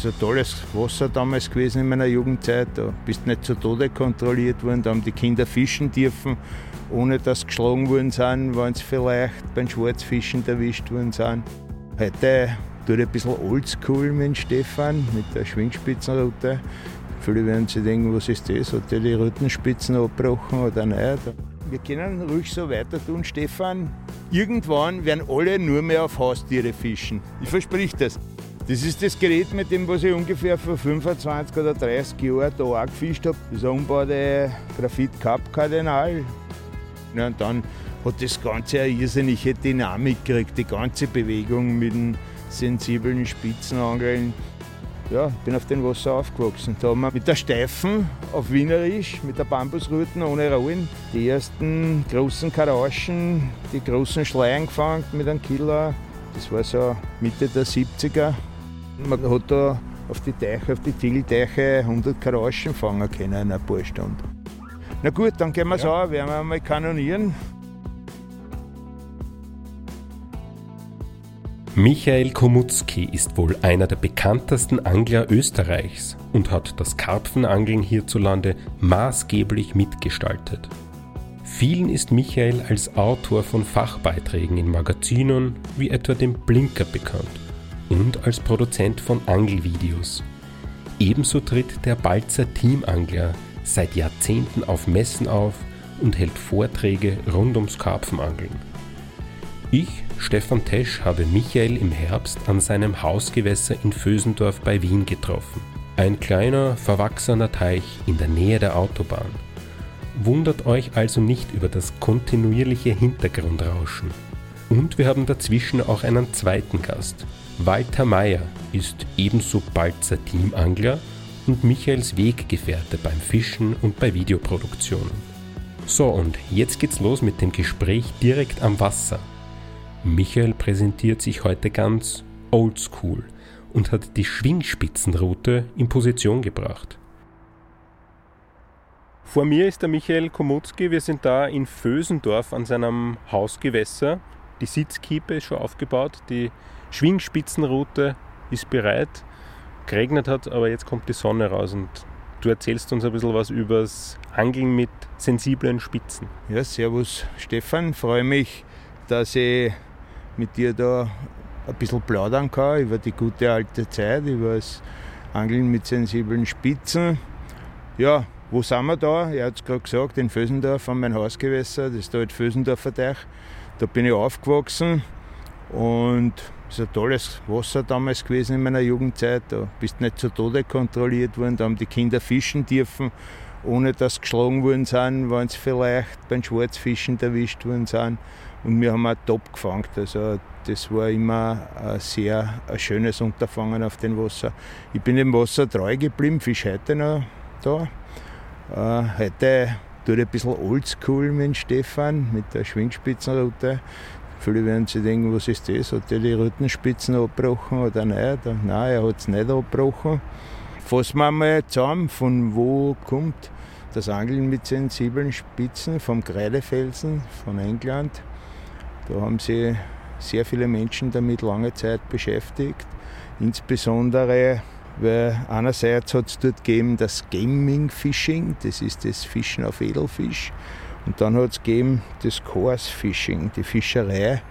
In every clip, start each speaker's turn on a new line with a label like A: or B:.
A: Ist ein tolles Wasser damals gewesen in meiner Jugendzeit. Da bist nicht zu Tode kontrolliert worden. Da haben die Kinder fischen dürfen, ohne dass geschlagen worden sind, wenn sie vielleicht beim Schwarzfischen erwischt worden sind. Heute tut ein bisschen oldschool mit Stefan, mit der Schwingspitzenroute. Viele werden sich denken, was ist das? Hat der die Rüttenspitzen abgebrochen oder nicht? Wir können ruhig so weiter tun, Stefan. Irgendwann werden alle nur mehr auf Haustiere fischen. Ich versprich das. Das ist das Gerät, mit dem was ich ungefähr vor 25 oder 30 Jahren da auch gefischt habe. Das umbaute Graphit Cup Kardinal. Ja, und dann hat das Ganze eine irrsinnige Dynamik gekriegt, die ganze Bewegung mit den sensiblen Spitzenangeln ja, bin auf dem Wasser aufgewachsen. Da haben wir mit der Steifen auf Wienerisch, mit der Bambusruten ohne Rollen, die ersten großen Karaschen, die großen Schleien gefangen mit einem Killer. Das war so Mitte der 70er. Man hat da auf die Teiche, auf die Tiegelteiche 100 Karaschen fangen können in ein paar Stunden. Na gut, dann gehen wir ja. so, werden wir mal kanonieren.
B: Michael Komutzki ist wohl einer der bekanntesten Angler Österreichs und hat das Karpfenangeln hierzulande maßgeblich mitgestaltet. Vielen ist Michael als Autor von Fachbeiträgen in Magazinen wie etwa dem Blinker bekannt und als Produzent von Angelvideos. Ebenso tritt der Balzer Teamangler seit Jahrzehnten auf Messen auf und hält Vorträge rund ums Karpfenangeln. Ich Stefan Tesch habe Michael im Herbst an seinem Hausgewässer in Vösendorf bei Wien getroffen. Ein kleiner, verwachsener Teich in der Nähe der Autobahn. Wundert euch also nicht über das kontinuierliche Hintergrundrauschen. Und wir haben dazwischen auch einen zweiten Gast. Walter Mayer ist ebenso Balzer Teamangler und Michaels Weggefährte beim Fischen und bei Videoproduktionen. So, und jetzt geht's los mit dem Gespräch direkt am Wasser. Michael präsentiert sich heute ganz oldschool und hat die Schwingspitzenroute in Position gebracht. Vor mir ist der Michael Komutzki. Wir sind da in Vösendorf an seinem Hausgewässer. Die Sitzkiepe ist schon aufgebaut, die Schwingspitzenroute ist bereit. Geregnet hat, aber jetzt kommt die Sonne raus und du erzählst uns ein bisschen was übers Angeln mit sensiblen Spitzen.
A: Ja, servus Stefan, freue mich, dass ich mit dir da ein bisschen plaudern kann über die gute alte Zeit, über das Angeln mit sensiblen Spitzen. Ja, wo sind wir da? Er hat es gerade gesagt, in Vösendorf an mein Hausgewässer, das ist da halt Vösendorfer Teich. Da bin ich aufgewachsen und es ist ein tolles Wasser damals gewesen in meiner Jugendzeit. Da bist nicht zu Tode kontrolliert worden, da haben die Kinder fischen dürfen, ohne dass sie geschlagen worden sind, wenn sie vielleicht beim Schwarzfischen erwischt worden sind. Und wir haben auch top gefangen. Also das war immer ein sehr ein schönes Unterfangen auf dem Wasser. Ich bin dem Wasser treu geblieben, fisch heute noch da. Äh, heute tue ich ein bisschen oldschool mit Stefan, mit der Schwingspitzenroute. Viele werden sich denken, was ist das? Hat er die Rüttenspitzen abgebrochen oder nicht? Nein, er hat es nicht abgebrochen. Fassen wir mal zusammen, von wo kommt das Angeln mit sensiblen Spitzen vom Kreidefelsen von England. Da haben sich sehr viele Menschen damit lange Zeit beschäftigt. Insbesondere, weil einerseits hat es dort gegeben das Gaming Fishing, das ist das Fischen auf Edelfisch. Und dann hat es gegeben das Course Fishing, die Fischerei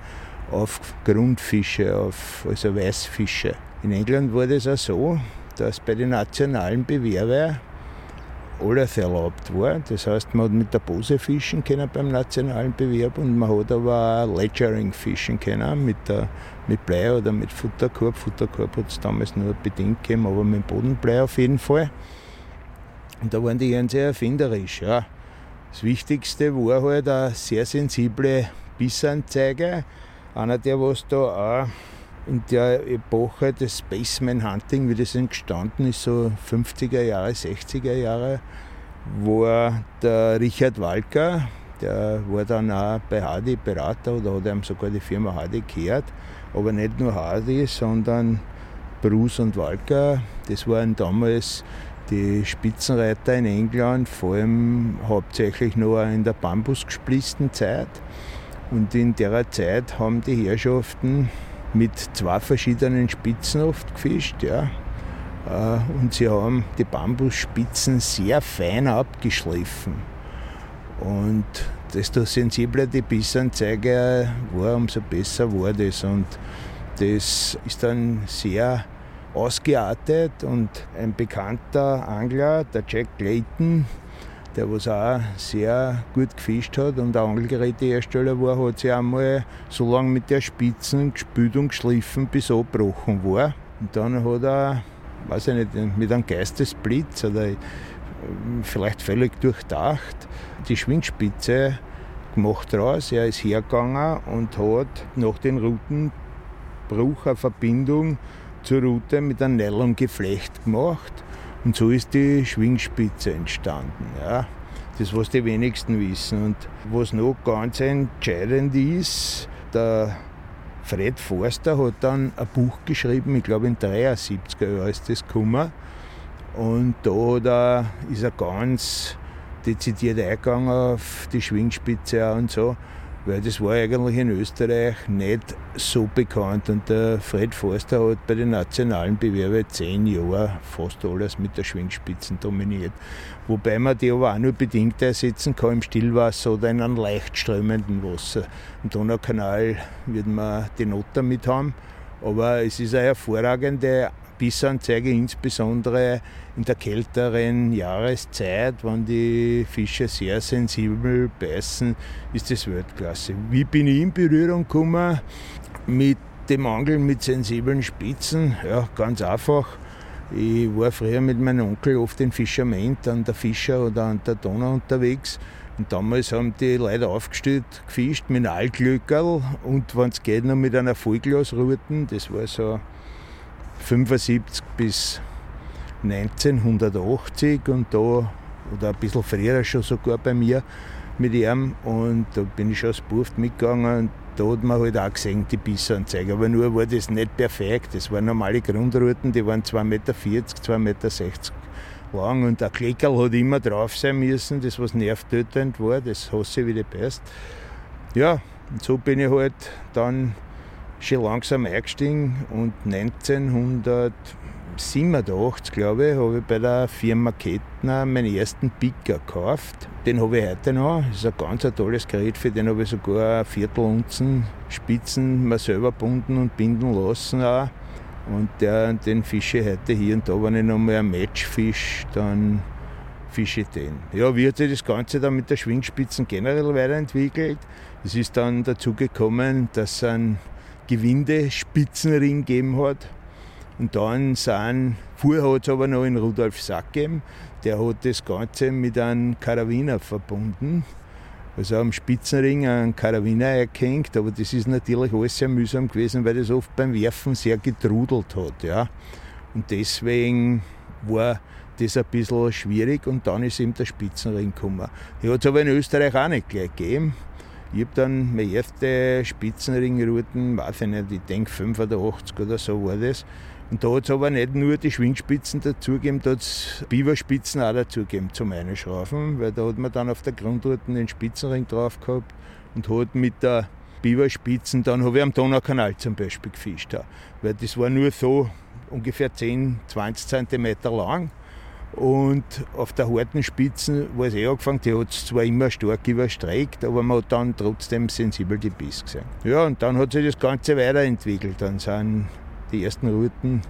A: auf Grundfische, auf, also Weißfische. In England war das auch so, dass bei den nationalen Bewerber alles erlaubt war. Das heißt, man hat mit der Pose fischen können beim nationalen Bewerb und man hat aber auch Ledgering fischen können mit, der, mit Blei oder mit Futterkorb. Futterkorb hat es damals nur bedingt gegeben, aber mit Bodenblei auf jeden Fall. Und da waren die ganz sehr erfinderisch. Ja. Das Wichtigste war halt eine sehr sensible Bissanzeige. Einer, der was da auch in der Epoche des Spaceman Hunting, wie das entstanden ist, so 50er Jahre, 60er Jahre, war der Richard Walker, der war dann auch bei Hardy Berater oder hat ihm sogar die Firma Hardy gehört. Aber nicht nur Hardy, sondern Bruce und Walker. Das waren damals die Spitzenreiter in England, vor allem hauptsächlich nur in der bambusgesplitzten Zeit. Und in der Zeit haben die Herrschaften mit zwei verschiedenen Spitzen oft gefischt. Ja. Äh, und sie haben die Bambusspitzen sehr fein abgeschliffen. Und desto sensibler die Bissanzeige war, umso besser war das. Und das ist dann sehr ausgeartet und ein bekannter Angler, der Jack Clayton, der was auch sehr gut gefischt hat und der Angelgerätehersteller war, hat sich einmal so lange mit der Spitzen gespült und geschliffen, bis er abgebrochen war. Und dann hat er, weiß ich nicht, mit einem Geistesblitz oder vielleicht völlig durchdacht, die Schwingspitze gemacht raus. Er ist hergegangen und hat nach dem Routenbruch eine Verbindung zur Route mit einem Nylongeflecht gemacht und so ist die Schwingspitze entstanden. Ja. Das, was die wenigsten wissen. Und was noch ganz entscheidend ist, der Fred Forster hat dann ein Buch geschrieben, ich glaube in 73er Jahren ist das gekommen. Und da, da ist er ganz dezidiert eingegangen auf die Schwingspitze und so weil das war eigentlich in Österreich nicht so bekannt. Und der Fred Forster hat bei den nationalen Bewerben zehn Jahre fast alles mit der Schwingspitzen dominiert. Wobei man die aber auch nur bedingt ersetzen kann im Stillwasser oder in einem leicht strömenden Wasser. Im Donaukanal wird man die Noter mit haben. Aber es ist eine hervorragende Bissanzeige, insbesondere in der kälteren Jahreszeit, wenn die Fische sehr sensibel beißen, ist das Weltklasse. Wie bin ich in Berührung gekommen mit dem Angeln mit sensiblen Spitzen? Ja, ganz einfach. Ich war früher mit meinem Onkel oft in Fischament an der Fischer oder an der Donau unterwegs. Und damals haben die Leute aufgestellt, gefischt mit einem Altlöckerl und wenn es geht, noch mit einer Vollglasruten. Das war so 75 bis 1980 und da, oder ein bisschen früher schon sogar bei mir mit ihm und da bin ich schon als Buft mitgegangen und da hat man halt auch gesehen, die Bissanzeige. Aber nur war das nicht perfekt. Das waren normale Grundrouten, die waren 2,40 Meter, 2,60 Meter lang und der Kleckerl hat immer drauf sein müssen, das was nervtötend war, das hasse ich wie die Pest. Ja, und so bin ich halt dann schon langsam eingestiegen und 1987, glaube ich, habe ich bei der Firma Kettner meinen ersten Picker gekauft. Den habe ich heute noch. Das ist ein ganz ein tolles Gerät, für den habe ich sogar Viertelunzen Spitzen mir selber bunden und binden lassen. Auch. Und der, den fische ich heute hier und da, wenn ich nochmal ein Match fisch, dann fische ich den. Ja, wie hat sich das Ganze dann mit der Schwingspitzen generell weiterentwickelt? Es ist dann dazu gekommen, dass ein Gewinde-Spitzenring gegeben hat. Und dann sind, vorher hat es aber noch in Rudolf Sack gegeben, der hat das Ganze mit einem Karabiner verbunden. Also am Spitzenring einen Karabiner erkennt, aber das ist natürlich alles sehr mühsam gewesen, weil das oft beim Werfen sehr getrudelt hat. Ja. Und deswegen war das ein bisschen schwierig und dann ist eben der Spitzenring gekommen. Die hat es aber in Österreich auch nicht gleich gegeben. Ich habe dann meine erste Spitzenringrouten, weiß ich nicht, ich denke 85 oder so war das. Und da hat es aber nicht nur die Schwingspitzen dazugegeben, da hat es Biberspitzen auch dazugegeben zum Einschraufen, weil da hat man dann auf der Grundroute den Spitzenring drauf gehabt und hat mit der Biberspitzen, dann habe ich am Donaukanal zum Beispiel gefischt. Weil das war nur so ungefähr 10, 20 Zentimeter lang und auf der harten Spitze war es eh angefangen, die hat es zwar immer stark überstreckt, aber man hat dann trotzdem sensibel die Biss gesehen. Ja, und dann hat sich das Ganze weiterentwickelt. Dann sind die ersten Routen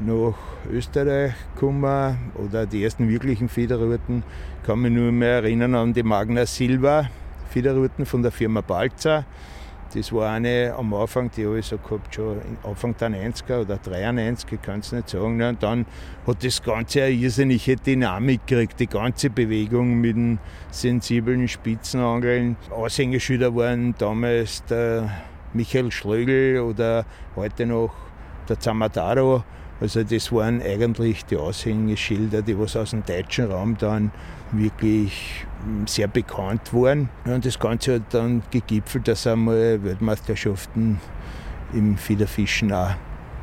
A: nach Österreich gekommen oder die ersten wirklichen Federrouten. Ich kann mich nur mehr erinnern an die Magna Silva Federrouten von der Firma Balzer. Das war eine am Anfang, die habe ich so gehabt, schon Anfang der 90er oder 93, ich kann es nicht sagen. Und dann hat das Ganze eine irrsinnige Dynamik gekriegt, die ganze Bewegung mit den sensiblen Spitzenangeln. Aushängeschilder waren damals der Michael Schlögel oder heute noch der Zamataro. Also das waren eigentlich die Aushängeschilder, die was aus dem deutschen Raum dann wirklich sehr bekannt waren. Und das Ganze hat dann gegipfelt, dass es einmal Weltmeisterschaften im Fiederfischen auch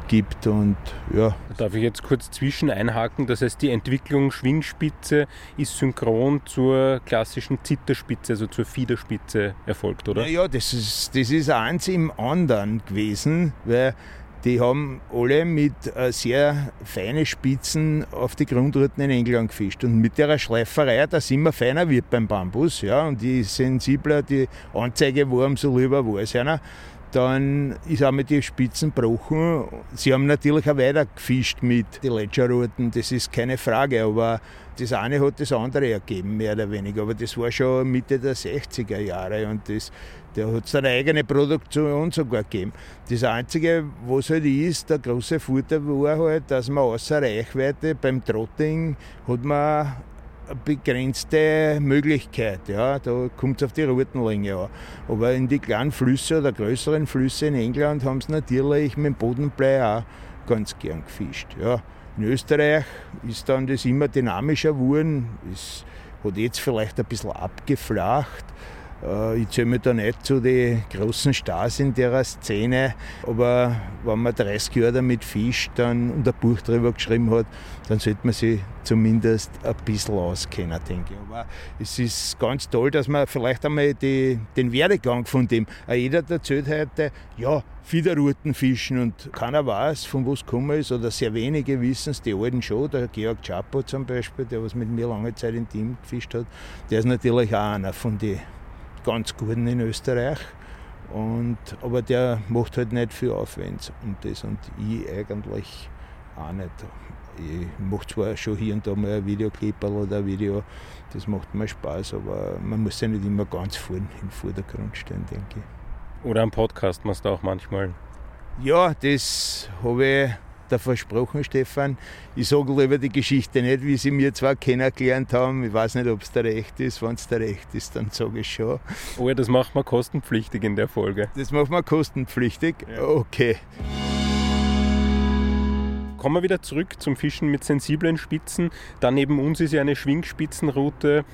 A: gibt und ja.
C: Darf ich jetzt kurz zwischen einhaken? Das heißt, die Entwicklung Schwingspitze ist synchron zur klassischen Zitterspitze, also zur Fiederspitze erfolgt, oder?
A: Ja, das ist, das ist eins im anderen gewesen, weil die haben alle mit äh, sehr feinen Spitzen auf die Grundrouten in England gefischt. Und mit der Schleiferei, da sind wir feiner wird beim Bambus. Ja, und je sensibler die Anzeige war, umso lieber war es einer dann ist auch mit die Spitzen gebrochen. Sie haben natürlich auch weiter gefischt mit den Ledgerrouten, das ist keine Frage, aber das eine hat das andere ergeben, mehr oder weniger. Aber das war schon Mitte der 60er Jahre und das, der hat seine eigene Produktion sogar gegeben. Das Einzige, was halt ist, der große Vorteil war halt, dass man außer Reichweite beim Trotting hat man begrenzte Möglichkeit. Ja. Da kommt es auf die Routenlänge an. Aber in die kleinen Flüsse oder größeren Flüsse in England haben sie natürlich mit dem Bodenblei auch ganz gern gefischt. Ja. In Österreich ist dann das immer dynamischer geworden. Es hat jetzt vielleicht ein bisschen abgeflacht. Äh, ich zähle mich da nicht zu den großen Stars in der Szene, aber wenn man 30 Jahre damit fischt dann, und ein Buch darüber geschrieben hat, dann sollte man sich zumindest ein bisschen auskennen, denke ich. Aber es ist ganz toll, dass man vielleicht einmal die, den Werdegang von dem, jeder erzählt heute, ja, Fiederruten fischen und keiner weiß, von wo es gekommen ist oder sehr wenige wissen es, die alten schon, der Georg Chapo zum Beispiel, der was mit mir lange Zeit im Team gefischt hat, der ist natürlich auch einer von den ganz guten in Österreich. Und, aber der macht halt nicht viel Aufwand und das und ich eigentlich auch nicht. Ich mache zwar schon hier und da mal ein Videoclip oder ein Video, das macht mir Spaß, aber man muss ja nicht immer ganz vorne im Vordergrund stehen, denke ich.
C: Oder am Podcast machst du auch manchmal.
A: Ja, das habe ich da versprochen, Stefan. Ich sage lieber die Geschichte nicht, wie sie mir zwar kennengelernt haben. Ich weiß nicht, ob es der Recht ist. Wenn es der Recht ist, dann sage ich schon.
C: Oh ja, das macht man kostenpflichtig in der Folge.
A: Das macht man kostenpflichtig? Ja. Okay.
C: Kommen wir wieder zurück zum Fischen mit sensiblen Spitzen. Da neben uns ist ja eine Schwingspitzenroute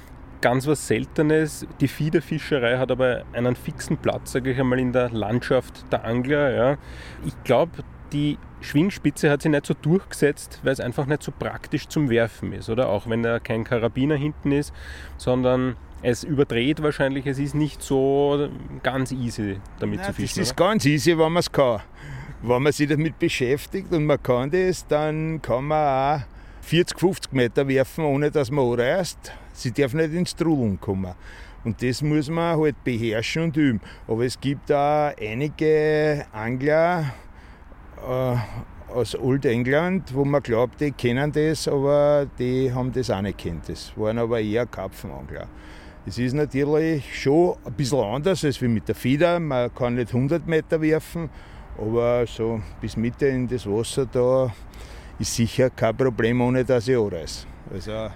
C: ganz was Seltenes. Die Fiederfischerei hat aber einen fixen Platz, sage ich einmal, in der Landschaft der Angler. Ja. Ich glaube, die Schwingspitze hat sich nicht so durchgesetzt, weil es einfach nicht so praktisch zum Werfen ist, oder? Auch wenn da kein Karabiner hinten ist, sondern es überdreht wahrscheinlich, es ist nicht so ganz easy damit Nein, zu fischen.
A: Es ist oder? ganz easy, wenn man es kann. Wenn man sich damit beschäftigt und man kann das, dann kann man auch 40, 50 Meter werfen, ohne dass man anreißt. Sie darf nicht ins Trudeln kommen. Und das muss man halt beherrschen und üben. Aber es gibt auch einige Angler, äh, aus Old England, wo man glaubt, die kennen das, aber die haben das auch nicht kennt. Das waren aber eher Karpfenangler. Es ist natürlich schon ein bisschen anders als mit der Fieder. Man kann nicht 100 Meter werfen, aber so bis Mitte in das Wasser da ist sicher kein Problem, ohne dass ich anreiße. Also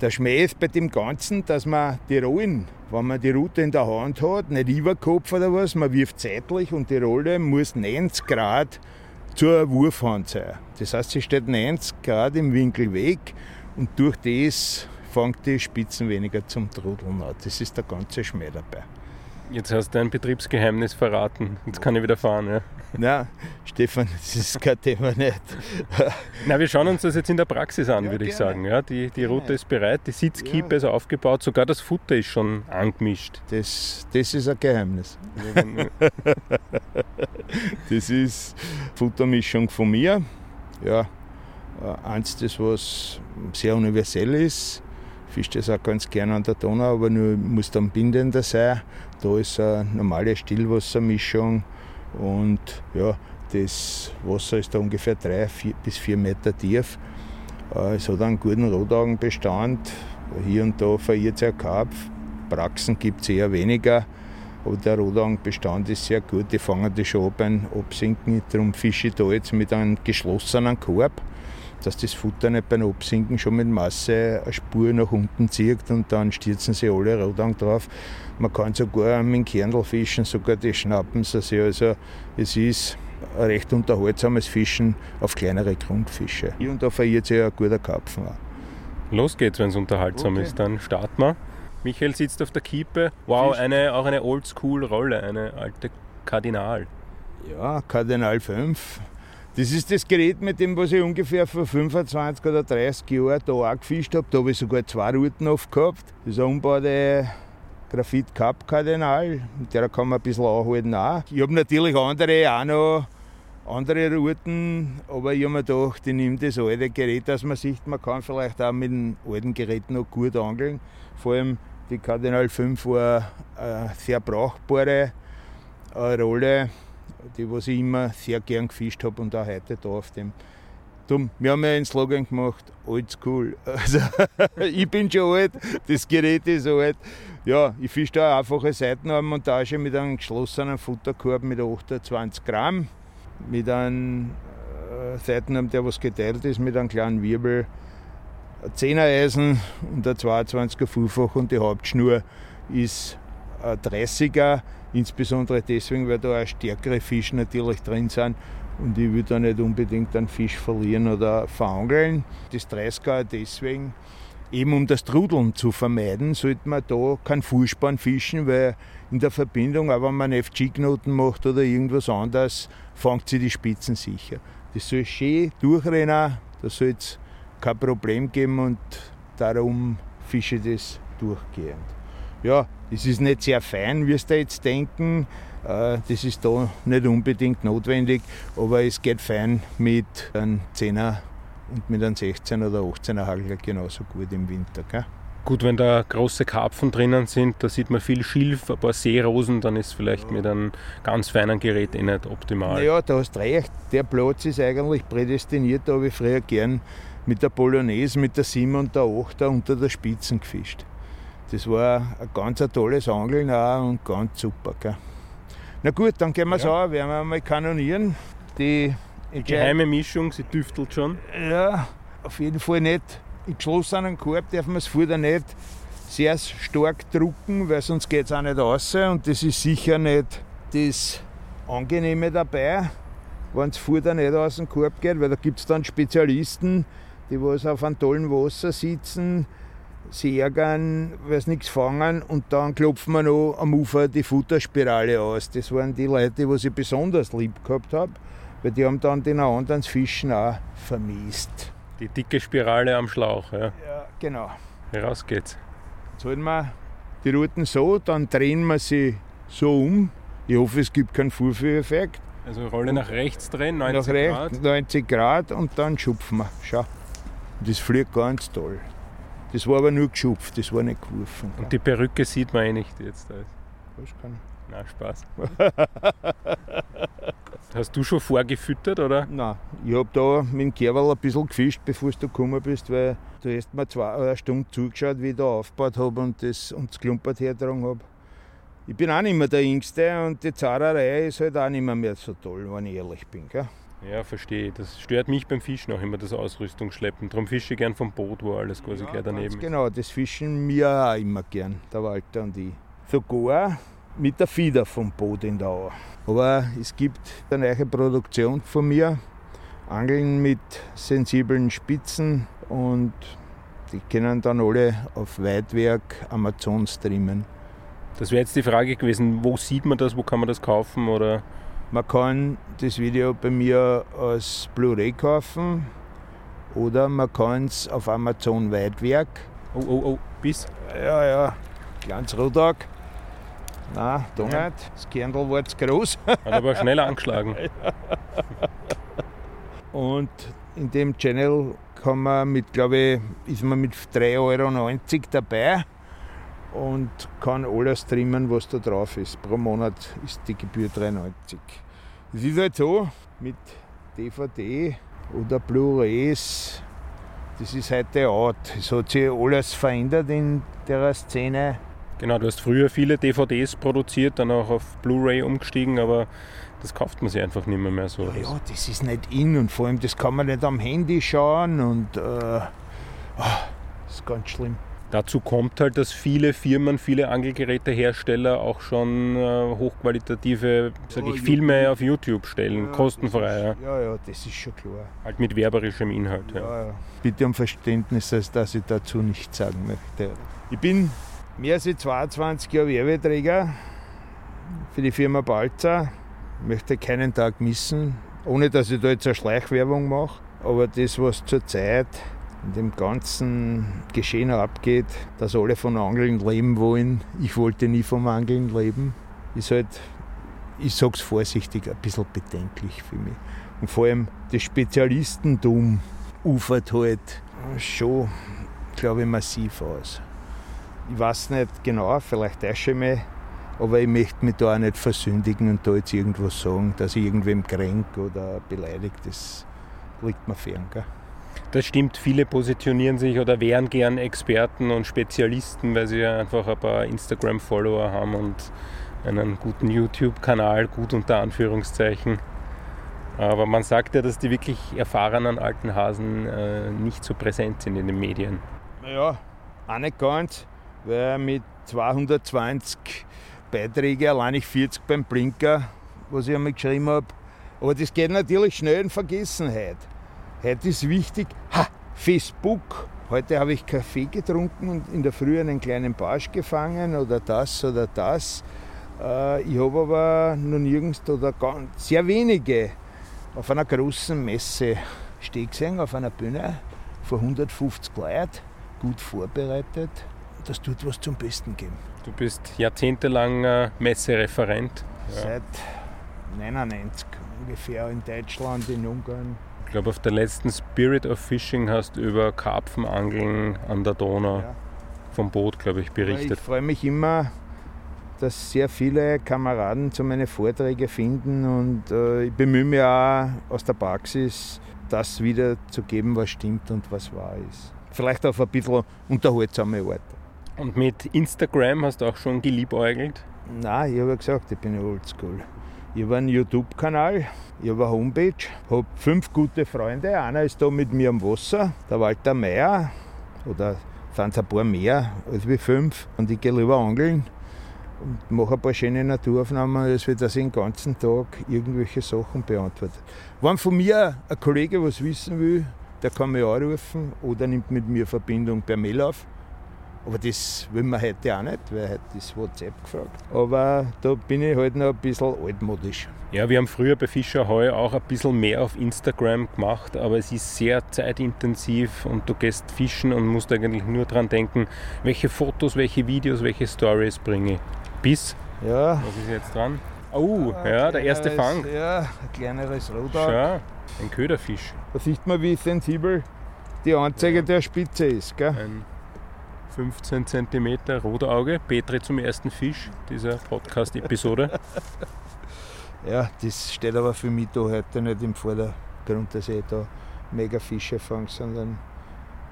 A: der Schmäh ist bei dem Ganzen, dass man die Rollen, wenn man die Route in der Hand hat, nicht über Kopf oder was, man wirft zeitlich und die Rolle muss 90 Grad zur Wurfhand sein. Das heißt, sie steht 90 Grad im Winkel weg und durch das fängt die Spitzen weniger zum Trudeln an. Das ist der ganze Schmäh dabei.
C: Jetzt hast du ein Betriebsgeheimnis verraten. Jetzt kann ich wieder fahren. Ja.
A: Nein, Stefan, das ist kein Thema nicht.
C: Na, wir schauen uns das jetzt in der Praxis an, ja, würde ich sagen. Ja, die, die Route ist bereit, die Sitzkippe ja. ist aufgebaut, sogar das Futter ist schon angemischt.
A: Das, das ist ein Geheimnis. das ist Futtermischung von mir. Ja, äh, eins, das was sehr universell ist. Fischt das auch ganz gerne an der Donau, aber nur muss dann bindender sein. Da ist eine normale Stillwassermischung und ja, das Wasser ist da ungefähr drei vier, bis vier Meter tief. Äh, es hat einen guten Rotaugenbestand. Hier und da verirrt es ein Karpf. Praxen gibt es eher weniger. Aber der Rotaugenbestand ist sehr gut. Die fangen das schon an beim Absinken. Darum fische ich da jetzt mit einem geschlossenen Korb, dass das Futter nicht beim Absinken schon mit Masse eine Spur nach unten zieht und dann stürzen sie alle Rotaugen drauf. Man kann sogar mit dem Kernl fischen, sogar die schnappen sie. Also es ist ein recht unterhaltsames Fischen auf kleinere Grundfische. Hier und da verirrt sich ein guter Karpfen auch.
C: Los geht's, wenn es unterhaltsam okay. ist. Dann starten wir. Michael sitzt auf der Kiepe. Wow, eine, auch eine Oldschool-Rolle, eine alte Kardinal.
A: Ja, Kardinal 5. Das ist das Gerät, mit dem was ich ungefähr vor 25 oder 30 Jahren da auch gefischt habe. Da habe ich sogar zwei Routen oft gehabt. Das ist eine umbaute Graphit Cup Kardinal. Mit der kann man ein bisschen anhalten auch. Ich habe natürlich andere auch noch andere Routen, aber ich habe mir gedacht, ich nehme das alte Gerät, dass man sieht, man kann vielleicht auch mit dem alten Gerät noch gut angeln. Vor allem die Cardinal 5 war eine sehr brauchbare Rolle, die was ich immer sehr gern gefischt habe und auch heute da auf dem. Drum, wir haben ja einen Slogan gemacht, cool. Also, ich bin schon alt, das Gerät ist alt. Ja, ich fische da eine einfache Seitenarmmontage mit einem geschlossenen Futterkorb mit 28 Gramm, mit einem äh, Seitenarm, der was geteilt ist, mit einem kleinen Wirbel, ein 10er Eisen und ein 22er Vielfach und die Hauptschnur ist ein 30er, insbesondere deswegen, weil da auch stärkere Fische natürlich drin sind und ich will da nicht unbedingt einen Fisch verlieren oder verangeln. Das 30er deswegen, eben um das Trudeln zu vermeiden, sollte man da keinen Fußspann fischen, weil in der Verbindung, auch wenn man FG-Knoten macht oder irgendwas anderes, fangt sie die Spitzen sicher. Das soll schön durchrennen, da soll es kein Problem geben und darum fische ich das durchgehend. Ja, das ist nicht sehr fein, wie Sie da jetzt denken. Äh, das ist da nicht unbedingt notwendig, aber es geht fein mit einem 10er und mit einem 16er oder 18er Hagel genauso gut im Winter. Gell?
C: Gut, wenn da große Karpfen drinnen sind, da sieht man viel Schilf, ein paar Seerosen, dann ist vielleicht mit einem ganz feinen Gerät eh nicht optimal.
A: Ja, da hast recht. Der Platz ist eigentlich prädestiniert, da habe ich früher gern mit der Polonaise, mit der 7 und der 8 unter der Spitzen gefischt. Das war ein ganz tolles Angeln auch und ganz super. Gell? Na gut, dann gehen wir ja. so, werden wir mal kanonieren. Die
C: geheime Mischung, sie düftelt schon.
A: Ja, auf jeden Fall nicht. Im geschlossenen Korb darf man das Futter nicht sehr stark drucken, weil sonst geht es auch nicht raus. Und das ist sicher nicht das Angenehme dabei, wenn das Futter nicht aus dem Korb geht, weil da gibt es dann Spezialisten, die was auf einem tollen Wasser sitzen, sie ärgern, weil sie nichts fangen und dann klopfen wir noch am Ufer die Futterspirale aus. Das waren die Leute, die ich besonders lieb gehabt habe, weil die haben dann den anderen Fischen auch vermisst.
C: Die dicke Spirale am Schlauch, ja.
A: Ja, genau.
C: Raus geht's.
A: Jetzt halten wir die Routen so, dann drehen wir sie so um. Ich hoffe, es gibt keinen Vorführeffekt.
C: Also Rolle nach rechts drehen, 90 nach rechts, Grad.
A: 90 Grad und dann schupfen wir. Schau. Das fliegt ganz toll. Das war aber nur geschupft, das war nicht geworfen.
C: Und die Perücke sieht man eh nicht jetzt.
A: Was kann?
C: Na, Spaß. Hast du schon vorgefüttert, oder?
A: Nein, ich habe da mit dem Kerl ein bisschen gefischt, bevor du gekommen bist, weil du hast mir zwei, eine Stunde zugeschaut, wie ich da aufgebaut habe und das, und das Klumpert hergetragen habe. Ich bin auch nicht mehr der Jüngste und die Zahrerei ist halt auch nicht mehr, mehr so toll, wenn ich ehrlich bin. Gell?
C: Ja, verstehe. Das stört mich beim Fischen auch immer, das Ausrüstungsschleppen. Darum fische ich gern vom Boot, wo alles quasi ja, gleich daneben ist.
A: Genau, das fischen wir auch immer gern, der Walter und ich. Sogar mit der Fieder vom Boot in der Au. Aber es gibt eine neue Produktion von mir, Angeln mit sensiblen Spitzen und die können dann alle auf Weitwerk Amazon streamen.
C: Das wäre jetzt die Frage gewesen, wo sieht man das, wo kann man das kaufen oder?
A: Man kann das Video bei mir als Blu-ray kaufen oder man kann es auf Amazon Weitwerk.
C: Oh, oh, oh, bis?
A: Ja, ja, ganz Rodag. Nein, da ja. nicht. Das Kernl war zu groß.
C: Hat aber schnell angeschlagen.
A: Und in dem Channel kann man mit, glaube ich, ist man mit 3,90 Euro dabei und kann alles streamen, was da drauf ist. Pro Monat ist die Gebühr 3,90. Es ist halt so, mit DVD oder Blu-rays, das ist heute out. Es hat sich alles verändert in der Szene.
C: Genau, du hast früher viele DVDs produziert, dann auch auf Blu-ray umgestiegen, aber das kauft man sich einfach nicht mehr, mehr so.
A: Ja, ja, das ist nicht in und vor allem das kann man nicht am Handy schauen und äh, oh, das ist ganz schlimm.
C: Dazu kommt halt, dass viele Firmen, viele Angelgerätehersteller auch schon äh, hochqualitative sag oh, ich, Filme auf YouTube stellen, ja, kostenfrei.
A: Ist, ja, ja, das ist schon klar.
C: Halt mit werberischem Inhalt.
A: Ja. Ja, Bitte um Verständnis, dass ich dazu nichts sagen möchte. Ich bin mehr als 22 Jahre Werbeträger für die Firma Balzer. Ich möchte keinen Tag missen, ohne dass ich da jetzt eine Schleichwerbung mache. Aber das, was zurzeit in dem ganzen Geschehen abgeht, dass alle von Angeln leben wollen. Ich wollte nie vom Angeln leben. Ist halt, ich sage es vorsichtig, ein bisschen bedenklich für mich. Und vor allem das Spezialistentum ufert halt schon, glaube ich, massiv aus. Ich weiß nicht genau, vielleicht auch schon mal, aber ich möchte mich da auch nicht versündigen und da jetzt irgendwas sagen, dass ich irgendwem kränk oder beleidigt. Das liegt mir fern. Gell?
C: Das stimmt, viele positionieren sich oder wären gern Experten und Spezialisten, weil sie einfach ein paar Instagram-Follower haben und einen guten YouTube-Kanal, gut unter Anführungszeichen. Aber man sagt ja, dass die wirklich erfahrenen alten Hasen äh, nicht so präsent sind in den Medien.
A: Naja, auch nicht ganz, weil mit 220 Beiträgen allein ich 40 beim Blinker, was ich einmal geschrieben habe. Aber das geht natürlich schnell in Vergessenheit. Heute ist wichtig, ha, Facebook. Heute habe ich Kaffee getrunken und in der Früh einen kleinen Barsch gefangen oder das oder das. Äh, ich habe aber noch nirgends oder ganz, sehr wenige auf einer großen Messe stehen gesehen, auf einer Bühne vor 150 Leuten, gut vorbereitet. Das tut was zum Besten geben.
C: Du bist jahrzehntelang Messereferent.
A: Ja. Seit 99 ungefähr in Deutschland, in Ungarn.
C: Ich glaube, auf der letzten Spirit of Fishing hast du über Karpfenangeln an der Donau ja. vom Boot, glaube ich, berichtet.
A: Ich freue mich immer, dass sehr viele Kameraden zu meinen Vorträgen finden und äh, ich bemühe mich auch aus der Praxis, das wiederzugeben, was stimmt und was wahr ist. Vielleicht auf ein bisschen unterhaltsame Art.
C: Und mit Instagram hast du auch schon geliebäugelt?
A: Nein, ich habe ja gesagt, ich bin oldschool. Ich habe einen YouTube-Kanal, ich habe eine Homepage, habe fünf gute Freunde. Einer ist da mit mir am Wasser, der Walter Meier. Oder sind es ein paar mehr als wie fünf. Und ich gehe lieber angeln und mache ein paar schöne Naturaufnahmen, als wir das den ganzen Tag irgendwelche Sachen beantwortet. Wenn von mir ein Kollege was wissen will, der kann mich anrufen oder nimmt mit mir Verbindung per Mail auf. Aber das will man heute auch nicht, weil heute ist WhatsApp gefragt. Aber da bin ich halt noch ein bisschen altmodisch.
C: Ja, wir haben früher bei Fischer Heu auch ein bisschen mehr auf Instagram gemacht, aber es ist sehr zeitintensiv und du gehst fischen und musst eigentlich nur daran denken, welche Fotos, welche Videos, welche Stories bringe ich. Bis.
A: Ja.
C: Was ist jetzt dran? Oh, ja, ja der erste Fang.
A: Ja, ein kleineres Rodak.
C: Schau, ein Köderfisch.
A: Da sieht man, wie sensibel die Anzeige ja. der Spitze ist. Gell?
C: Ein 15 cm Rotauge. Petri zum ersten Fisch dieser Podcast-Episode.
A: ja, das steht aber für mich da heute nicht im Vordergrund, dass ich da mega Fische fange, sondern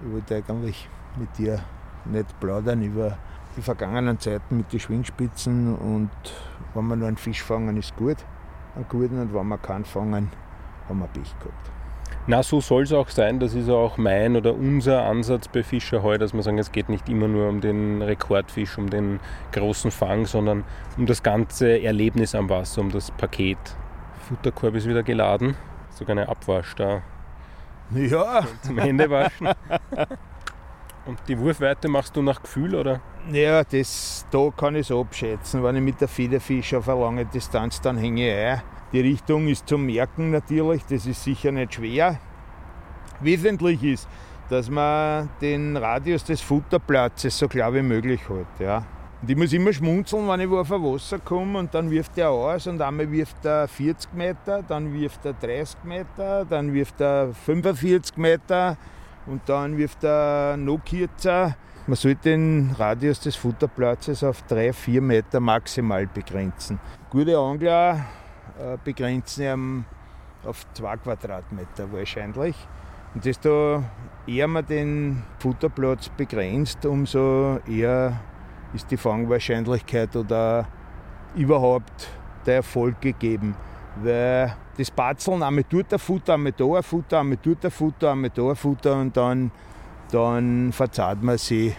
A: ich wollte eigentlich mit dir nicht plaudern über die vergangenen Zeiten mit den Schwingspitzen und wenn wir nur einen Fisch fangen, ist gut, einen guten und wenn wir keinen fangen, haben wir Pech gehabt.
C: Na, so soll es auch sein. Das ist auch mein oder unser Ansatz bei Fischerheu, dass wir sagen, es geht nicht immer nur um den Rekordfisch, um den großen Fang, sondern um das ganze Erlebnis am Wasser, um das Paket. Futterkorb ist wieder geladen. Sogar eine Abwasch da.
A: Ja.
C: Zum Händewaschen. Und die Wurfweite machst du nach Gefühl, oder?
A: Ja, das, da kann ich es abschätzen. Wenn ich mit der Federfisch auf eine lange Distanz, dann hänge ich ein die Richtung ist zu merken natürlich, das ist sicher nicht schwer. Wesentlich ist, dass man den Radius des Futterplatzes so klar wie möglich hat. Ja. Und ich muss immer schmunzeln, wenn ich auf ein Wasser komme und dann wirft er aus und einmal wirft er 40 Meter, dann wirft er 30 Meter, dann wirft er 45 Meter und dann wirft er noch kürzer. Man sollte den Radius des Futterplatzes auf 3-4 Meter maximal begrenzen. Gute Angler begrenzen ihn auf zwei Quadratmeter wahrscheinlich. Und desto eher man den Futterplatz begrenzt, umso eher ist die Fangwahrscheinlichkeit oder überhaupt der Erfolg gegeben. Weil das Batzeln, einmal tut der Futter, einmal da ein Futter, einmal tut der Futter, einmal da ein Futter und dann, dann verzahlt man sie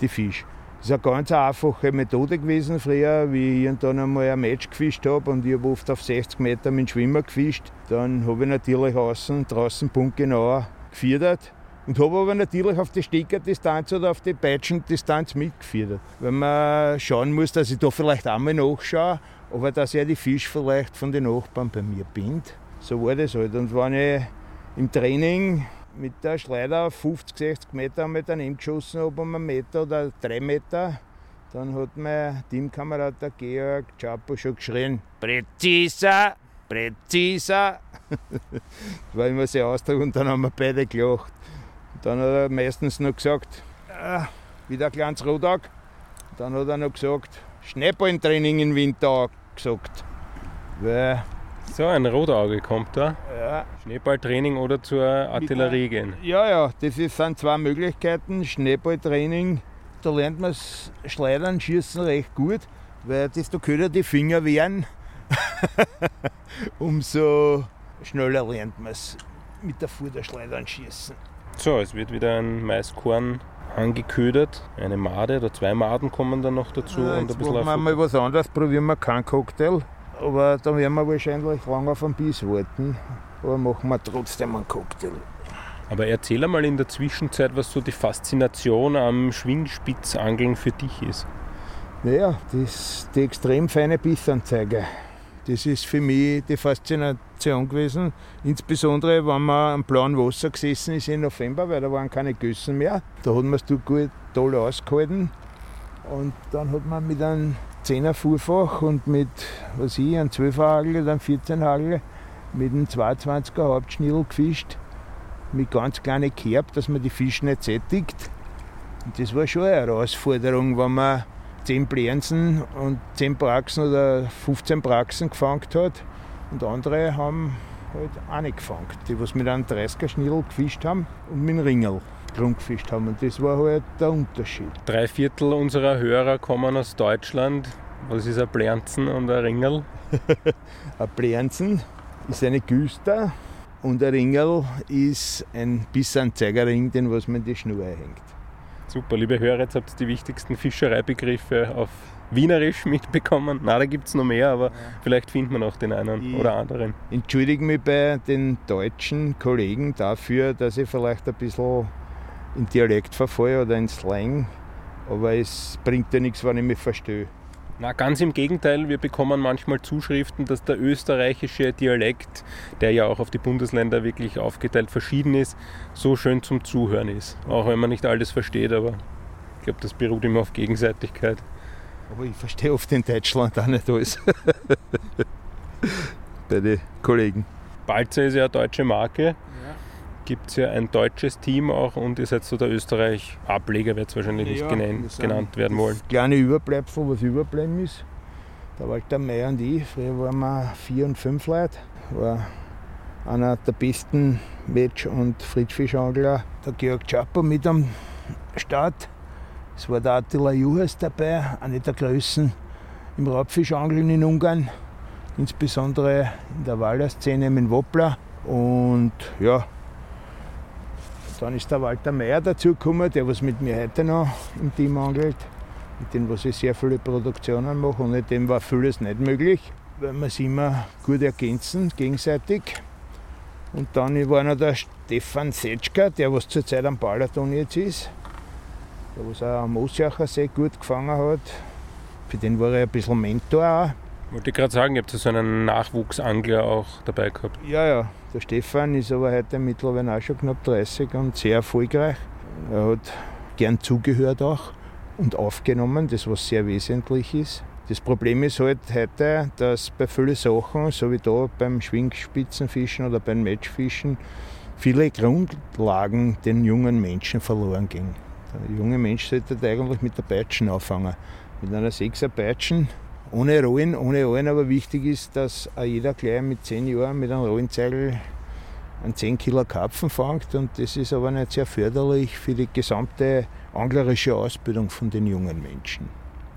A: die Fisch. Das ist eine ganz einfache Methode gewesen früher, wie ich dann einmal ein Match gefischt habe und ich habe oft auf 60 Meter mit dem Schwimmer gefischt. Dann habe ich natürlich außen, draußen punktgenauer gefiedert und habe aber natürlich auf die Steckerdistanz oder auf die Peitschendistanz mitgefiedert. Weil man schauen muss, dass ich da vielleicht einmal nachschaue, aber dass er die Fisch vielleicht von den Nachbarn bei mir bindet. So war das halt. Und wenn ich im Training mit der Schleider auf 50, 60 Meter mit daneben geschossen habe, um einen Meter oder drei Meter. Dann hat mein Teamkamerad, der Georg Chapo, schon geschrien: Präziser! präziser. das war immer sehr Ausdruck und dann haben wir beide gelacht. Und dann hat er meistens noch gesagt, ah, wieder ein kleines Rodag. Dann hat er noch gesagt, Schneeballentraining im Winter gesagt.
C: Weil so, ein Rotauge kommt da.
A: Ja.
C: Schneeballtraining oder zur Artillerie gehen.
A: Ja, ja, das sind zwei Möglichkeiten. Schneeballtraining, da lernt man das Schleudern, Schießen recht gut, weil desto kürzer die Finger werden, umso schneller lernt man es mit der Futterschleudern schießen.
C: So, es wird wieder ein Maiskorn angeködert. Eine Made oder zwei Maden kommen dann noch dazu.
A: Ja, und ein bisschen machen wir mal was anderes, probieren wir keinen Cocktail. Aber da werden wir wahrscheinlich lange auf den Biss warten. Aber machen wir trotzdem einen Cocktail.
C: Aber erzähl einmal in der Zwischenzeit, was so die Faszination am Schwingspitzangeln für dich ist.
A: Naja, das die extrem feine Bissanzeige. Das ist für mich die Faszination gewesen. Insbesondere, wenn man am blauen Wasser gesessen ist im November, weil da waren keine Gössen mehr. Da hat man es gut toll ausgehalten. Und dann hat man mit einem 10er Fuhrfach und mit, was ich, einem 12er Hagel oder einem 14 Hagel mit einem 22er Hauptschnittel gefischt, mit ganz kleinen Kerb, dass man die Fische nicht sättigt. Und das war schon eine Herausforderung, wenn man 10 Plänzen und 10 Praxen oder 15 Praxen gefangen hat. Und andere haben halt auch nicht gefangen, die was mit einem 30er Schnittel gefischt haben und mit einem Ringel gefischt haben. Und das war halt der Unterschied.
C: Drei Viertel unserer Hörer kommen aus Deutschland. Was ist ein Plernzen und ein Ringel?
A: ein Plernzen ist eine Güster und ein Ringel ist ein Bissanzeigerring, den was man in die Schnur hängt.
C: Super, liebe Hörer, jetzt habt ihr die wichtigsten Fischereibegriffe auf Wienerisch mitbekommen. Na, da gibt es noch mehr, aber ja. vielleicht findet man auch den einen ich oder anderen.
A: Entschuldige mich bei den deutschen Kollegen dafür, dass ich vielleicht ein bisschen in Dialekt verfalle oder in Slang, aber es bringt ja nichts, wenn ich mich verstehe.
C: Na, ganz im Gegenteil, wir bekommen manchmal Zuschriften, dass der österreichische Dialekt, der ja auch auf die Bundesländer wirklich aufgeteilt verschieden ist, so schön zum Zuhören ist. Auch wenn man nicht alles versteht, aber ich glaube, das beruht immer auf Gegenseitigkeit.
A: Aber ich verstehe oft in Deutschland auch nicht alles. Bei den Kollegen.
C: Balzer ist ja eine deutsche Marke gibt es ja ein deutsches Team auch und ihr seid so der Österreich-Ableger, wird es wahrscheinlich nicht genannt, genannt werden wollen. Das
A: kleine Überbleibsel, was überbleiben ist. Der Walter Meyer und ich, früher waren wir vier und fünf Leute, war einer der besten Match- und Friedfischangler, der Georg Czapo mit am Start. Es war der Attila Juhas dabei, eine der Größen im Raubfischangeln in Ungarn, insbesondere in der Wallerszene mit Woppler. Und ja, dann ist der Walter Meyer dazugekommen, der was mit mir heute noch im Team angelt, mit dem was ich sehr viele Produktionen mache. Ohne dem war vieles nicht möglich, weil wir es immer gut ergänzen, gegenseitig. Und dann war noch der Stefan Setschka, der was zurzeit am Balaton jetzt ist, der was auch am Osjacher See gut gefangen hat. Für den war er ein bisschen Mentor auch.
C: Wollte ich gerade sagen, ihr habt so einen Nachwuchsangler auch dabei gehabt.
A: Ja, ja. Der Stefan ist aber heute mittlerweile auch schon knapp 30 und sehr erfolgreich. Er hat gern zugehört auch und aufgenommen, das was sehr wesentlich ist. Das Problem ist halt heute, dass bei vielen Sachen, so wie da beim Schwingspitzenfischen oder beim Matchfischen, viele Grundlagen den jungen Menschen verloren gehen. Der junge Mensch sollte eigentlich mit der Peitschen anfangen. Mit einer 6er Peitschen ohne Rollen, ohne Rollen, aber wichtig ist, dass jeder gleich mit 10 Jahren mit einem Rollenzeigel einen 10 Kilo Karpfen fängt und das ist aber nicht sehr förderlich für die gesamte anglerische Ausbildung von den jungen Menschen,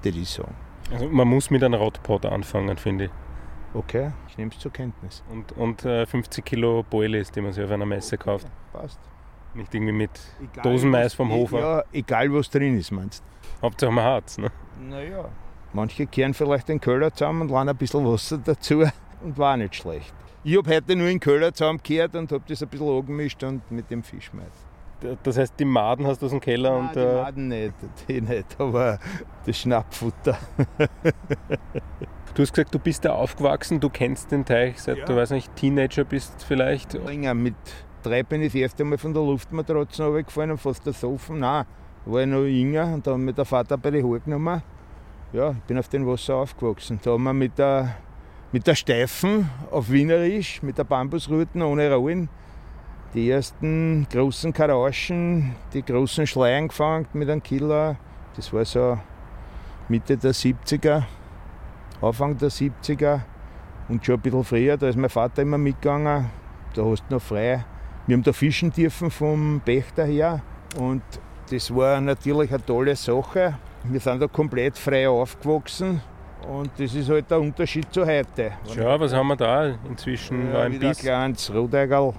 A: die ich sagen.
C: Also man muss mit einem Rotpot anfangen, finde ich.
A: Okay, ich nehme es zur Kenntnis.
C: Und, und äh, 50 Kilo Boilies, die man sich auf einer Messe okay, kauft.
A: Passt.
C: Nicht irgendwie mit egal, Dosenmais vom Hofer.
A: Ja, egal was drin ist, meinst
C: du? Hauptsache man hat es, ne?
A: Naja, Manche kehren vielleicht den Köller zusammen und laden ein bisschen Wasser dazu und war nicht schlecht. Ich habe heute nur den Köller zusammengekehrt und habe das ein bisschen angemischt und mit dem Fisch mit.
C: Das heißt, die Maden hast du aus dem Keller
A: Nein,
C: und.
A: Die äh, Maden nicht, die nicht, aber das Schnappfutter.
C: du hast gesagt, du bist da aufgewachsen, du kennst den Teich seit ja. du weiß nicht, Teenager bist vielleicht.
A: Länger, mit drei bin ich das erste Mal von der Luftmatratze runtergefallen und fast ersoffen. Nein, war ich noch jünger und da hat mir der Vater bei die Haare genommen ja, ich bin auf dem Wasser aufgewachsen. Da haben wir mit der mit der Steifen auf Wienerisch, mit der Bambusruten ohne Rollen. Die ersten großen Karaschen, die großen Schleien gefangen mit einem Killer. Das war so Mitte der 70er, Anfang der 70er und schon ein bisschen früher. Da ist mein Vater immer mitgegangen. Da hast du noch frei. Wir haben da fischen dürfen vom Pächter her und das war natürlich eine tolle Sache. Wir sind da komplett frei aufgewachsen und das ist halt der Unterschied zu heute.
C: Schau, was haben wir da inzwischen?
A: Ja,
C: ein
A: wieder ein kleines Rodeigerl.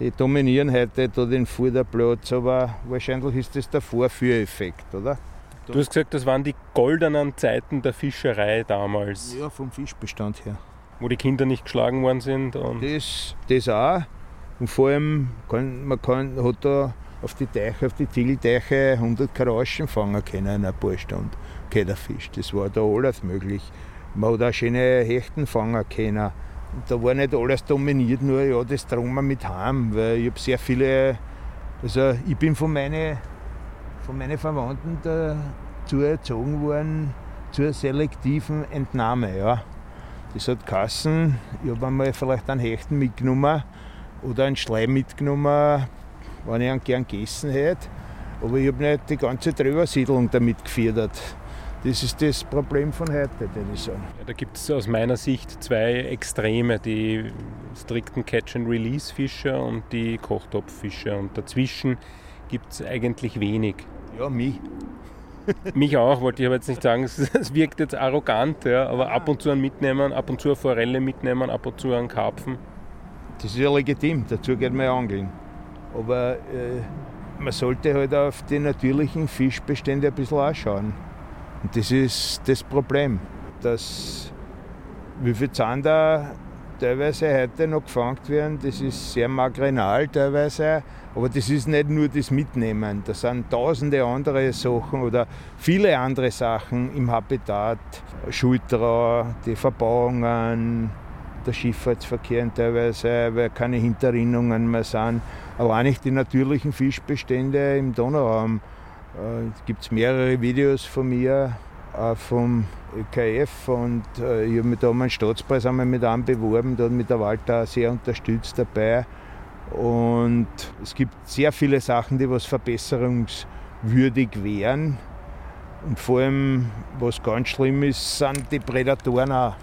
A: Die dominieren heute da den Vorderplatz, aber wahrscheinlich ist das der Vorführeffekt, oder?
C: Du hast gesagt, das waren die goldenen Zeiten der Fischerei damals,
A: Ja, vom Fischbestand her.
C: wo die Kinder nicht geschlagen worden sind. Und
A: Das, das auch. Und vor allem, kann, man kann, hat da auf die Teiche, auf die Ziegelteiche 100 Karaschen fangen können in ein paar Stunden. Fisch. Das war da alles möglich. Man hat auch schöne Hechten fangen können. Da war nicht alles dominiert, nur ja, das wir mit heim, weil ich habe sehr viele, also ich bin von meinen von meine Verwandten dazu erzogen worden, zur selektiven Entnahme. Ja. Das hat Kassen, ich habe einmal vielleicht einen Hechten mitgenommen oder einen Schleim mitgenommen, wenn ich ihn gern gegessen hätte. Aber ich habe nicht die ganze Drübersiedlung damit gefördert. Das ist das Problem von heute, würde ich sagen.
C: ja, da gibt es aus meiner Sicht zwei Extreme, die strikten Catch-and-Release-Fischer und die Kochtopffischer. Und dazwischen gibt es eigentlich wenig.
A: Ja, mich.
C: Mich auch, wollte ich aber jetzt nicht sagen, es wirkt jetzt arrogant, ja, aber ab und zu einen mitnehmen, ab und zu eine Forelle mitnehmen, ab und zu einen Karpfen.
A: Das ist ja legitim, dazu geht man ja angeln. Aber äh, man sollte halt auf die natürlichen Fischbestände ein bisschen anschauen. Und das ist das Problem, dass wie viel Zander teilweise heute noch gefangen werden, das ist sehr marginal teilweise, aber das ist nicht nur das Mitnehmen, das sind tausende andere Sachen oder viele andere Sachen im Habitat, Schulter, die Verbauungen, der Schifffahrtsverkehr teilweise, weil keine Hinterrinnungen mehr sind. Allein nicht die natürlichen Fischbestände im Donauraum. Äh, Es gibt mehrere Videos von mir, auch vom ÖKF und äh, ich habe mich da um einen Staatspreis einmal mit einem beworben, da hat mich der Walter sehr unterstützt dabei. Und es gibt sehr viele Sachen, die was verbesserungswürdig wären. Und vor allem, was ganz schlimm ist, sind die Prädatoren auch.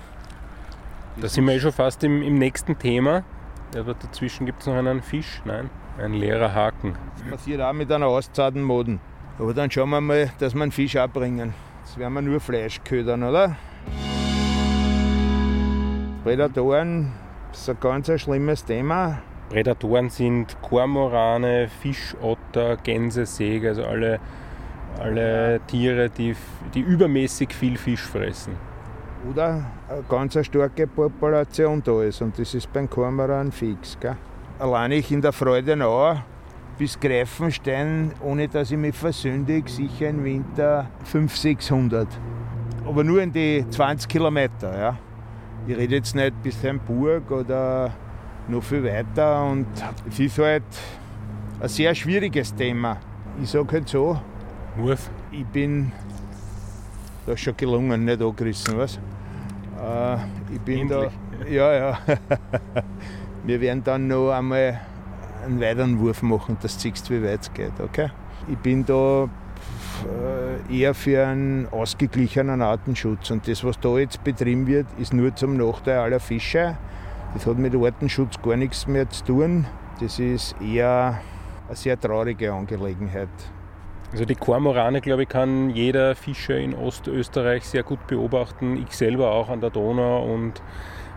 C: Da sind wir eh schon fast im, im nächsten Thema. Aber dazwischen gibt es noch einen Fisch, nein, ein leerer Haken.
A: Das passiert auch mit einer auszahlten Moden. Aber dann schauen wir mal, dass wir einen Fisch abbringen. Jetzt werden wir nur Fleisch ködern, oder? Prädatoren ist ein ganz ein schlimmes Thema.
C: Prädatoren sind Kormorane, Fischotter, Gänsesäger, also alle, alle Tiere, die, die übermäßig viel Fisch fressen.
A: Oder eine ganz starke Population da ist. Und das ist beim Kormoran fix. Gell? Allein ich in der Freudenau bis Greifenstein, ohne dass ich mich versündige, sicher im Winter 500, 600. Aber nur in die 20 Kilometer. Ja? Ich rede jetzt nicht bis Heimburg oder noch viel weiter. Und es ist halt ein sehr schwieriges Thema. Ich sage halt so,
C: Wurf.
A: ich bin da ist schon gelungen, nicht angerissen, was? Äh, ich bin
C: Endlich.
A: da. Ja, ja. Wir werden dann noch einmal einen weiteren Wurf machen, dass du siehst, wie weit es geht, okay? Ich bin da eher für einen ausgeglichenen Artenschutz. Und das, was da jetzt betrieben wird, ist nur zum Nachteil aller Fische. Das hat mit Artenschutz gar nichts mehr zu tun. Das ist eher eine sehr traurige Angelegenheit.
C: Also die Kormorane, glaube ich, kann jeder Fischer in Ostösterreich sehr gut beobachten. Ich selber auch an der Donau und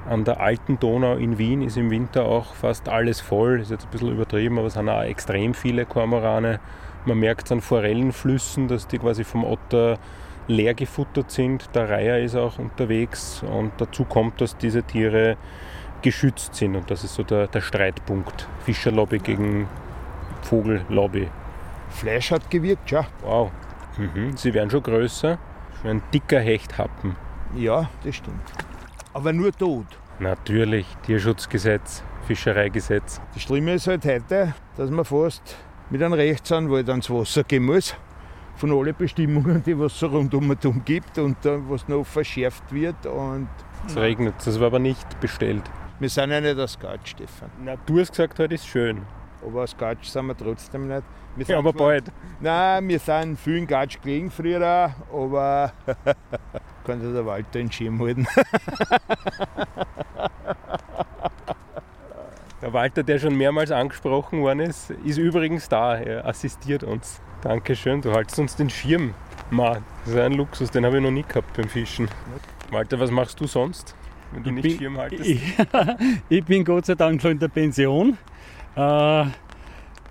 C: an der alten Donau in Wien ist im Winter auch fast alles voll. Ist jetzt ein bisschen übertrieben, aber es sind auch extrem viele Kormorane. Man merkt es an Forellenflüssen, dass die quasi vom Otter leer gefuttert sind. Der Reiher ist auch unterwegs und dazu kommt, dass diese Tiere geschützt sind und das ist so der, der Streitpunkt. Fischerlobby gegen Vogellobby.
A: Fleisch hat gewirkt, ja.
C: Wow. Mhm. Sie werden schon größer. Schon ein dicker Hechthappen.
A: Ja, das stimmt. Aber nur tot.
C: Natürlich, Tierschutzgesetz, Fischereigesetz.
A: Das Schlimme ist halt heute, dass man fast mit einem Rechtsanwalt ans Wasser gehen muss. Von allen Bestimmungen, die es so rundum und um gibt und dann, was noch verschärft wird. Und
C: Es regnet, das war aber nicht bestellt.
A: Wir sind ja nicht aus Gatsch, Stefan.
C: Na, du hast gesagt, heute ist schön.
A: Aber aus Gatsch sind wir trotzdem nicht. Wir
C: Ja, aber
A: zwar-
C: bald.
A: Nein, wir sind viel in Gatsch gelegen früher aber kann sich der Walter in den Schirm halten.
C: Der Walter, der schon mehrmals angesprochen worden ist, ist übrigens da. Er assistiert uns. Dankeschön, du haltst uns den Schirm. Ma, das ist ein Luxus, den habe ich noch nie gehabt beim Fischen. Walter, was machst du sonst, wenn du
D: Ich
C: nicht
D: bin-
C: Schirm haltest?
D: Ich, ich bin Gott sei Dank schon in der Pension. Äh,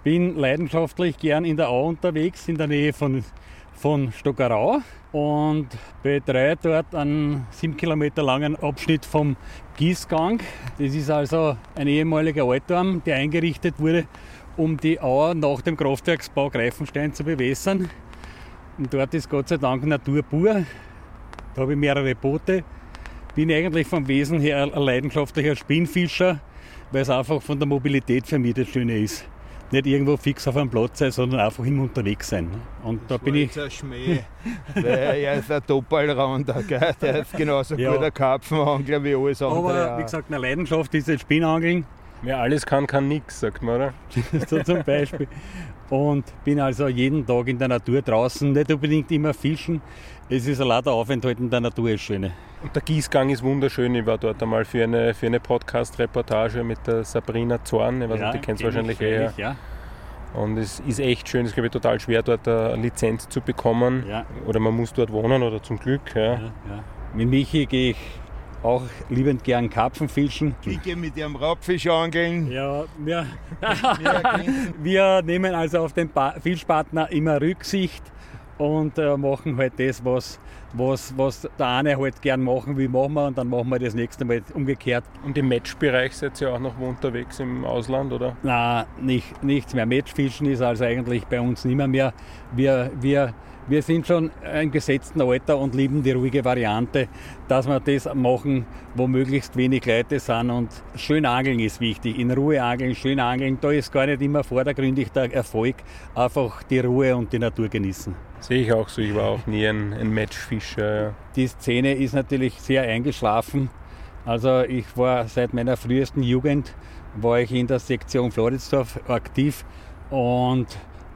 D: bin leidenschaftlich gern in der Au unterwegs, in der Nähe von, von Stockerau und betreue dort einen sieben Kilometer langen Abschnitt vom Gießgang. Das ist also ein ehemaliger Altarm, der eingerichtet wurde, um die Auer nach dem Kraftwerksbau Greifenstein zu bewässern. Und dort ist Gott sei Dank Natur pur. Da habe ich mehrere Boote bin eigentlich vom Wesen her ein leidenschaftlicher Spinnfischer, weil es einfach von der Mobilität für mich das Schöne ist. Nicht irgendwo fix auf einem Platz sein, sondern einfach immer unterwegs sein. Und da bin ich,
A: ein Schmäh, weil er ist ein Doppelrounder, gell? der ist genauso
D: Ja.
A: guter Karpfenangler wie alles andere.
D: aber wie gesagt, eine Leidenschaft ist das Spinnangeln,
C: Wer alles kann, kann nichts, sagt man, oder?
D: so zum Beispiel. Und bin also jeden Tag in der Natur draußen, nicht unbedingt immer fischen. Es ist allein der Aufenthalt in der Natur ist schöne.
C: Und der Gießgang ist wunderschön. Ich war dort einmal für eine, für eine Podcast-Reportage mit der Sabrina Zorn. Ich weiß nicht, die kennst du wahrscheinlich
D: ich,
C: eher.
D: Ja,
C: Und es ist echt schön. Es ist, glaube ich, total schwer, dort eine Lizenz zu bekommen.
D: ja,
C: Oder man muss dort wohnen oder zum Glück. Ja.
D: ja, ja. Mit Michi gehe ich auch liebend gern Karpfen fischen.
A: Ich gehe mit ihrem Raubfisch angeln.
D: Ja, wir,
A: Wir
D: nehmen also auf den Pa- Fischpartner immer Rücksicht und äh, machen halt das, was, was, was der eine halt gern machen will, machen wir und dann machen wir das nächste Mal umgekehrt.
C: Und im Matchbereich seid ihr auch noch unterwegs im Ausland, oder?
D: Na, nicht, nichts mehr. Matchfischen ist also eigentlich bei uns nicht mehr. mehr. Wir, wir, wir sind schon im gesetzten Alter und lieben die ruhige Variante, dass wir das machen, wo möglichst wenig Leute sind. Und schön angeln ist wichtig. In Ruhe angeln, schön angeln. Da ist gar nicht immer vordergründig der Erfolg. Einfach die Ruhe und die Natur genießen.
C: Sehe ich auch so. Ich war auch nie ein, ein Matchfischer. Ja.
D: Die Szene ist natürlich sehr eingeschlafen. Also ich war seit meiner frühesten Jugend war ich in der Sektion Floridsdorf aktiv und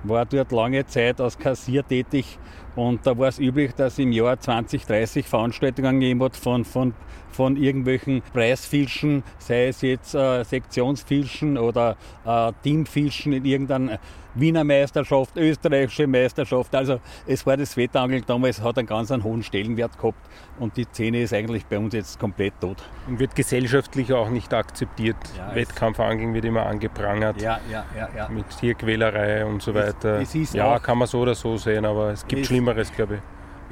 D: war dort lange Zeit als Kassier tätig. Und da war es üblich, dass im Jahr 20, 30 Veranstaltungen gegeben hat von, von, von irgendwelchen Preisfischen, sei es jetzt äh, Sektionsfischen oder äh, Teamfischen in irgendeiner Wiener Meisterschaft, österreichische Meisterschaft. Also es war das Wettangeln damals, hat einen ganz einen hohen Stellenwert gehabt und die Szene ist eigentlich bei uns jetzt komplett tot.
C: Und wird gesellschaftlich auch nicht akzeptiert.
D: Ja, es-
C: Wettkampfangeln wird immer angeprangert.
D: Ja, ja, ja, ja.
C: Mit Tierquälerei und so
D: Es-
C: weiter.
D: es ist
C: ja,
D: auch-
C: kann man so oder so sehen, aber es gibt
D: Es-
C: Schlimmeres, glaube ich.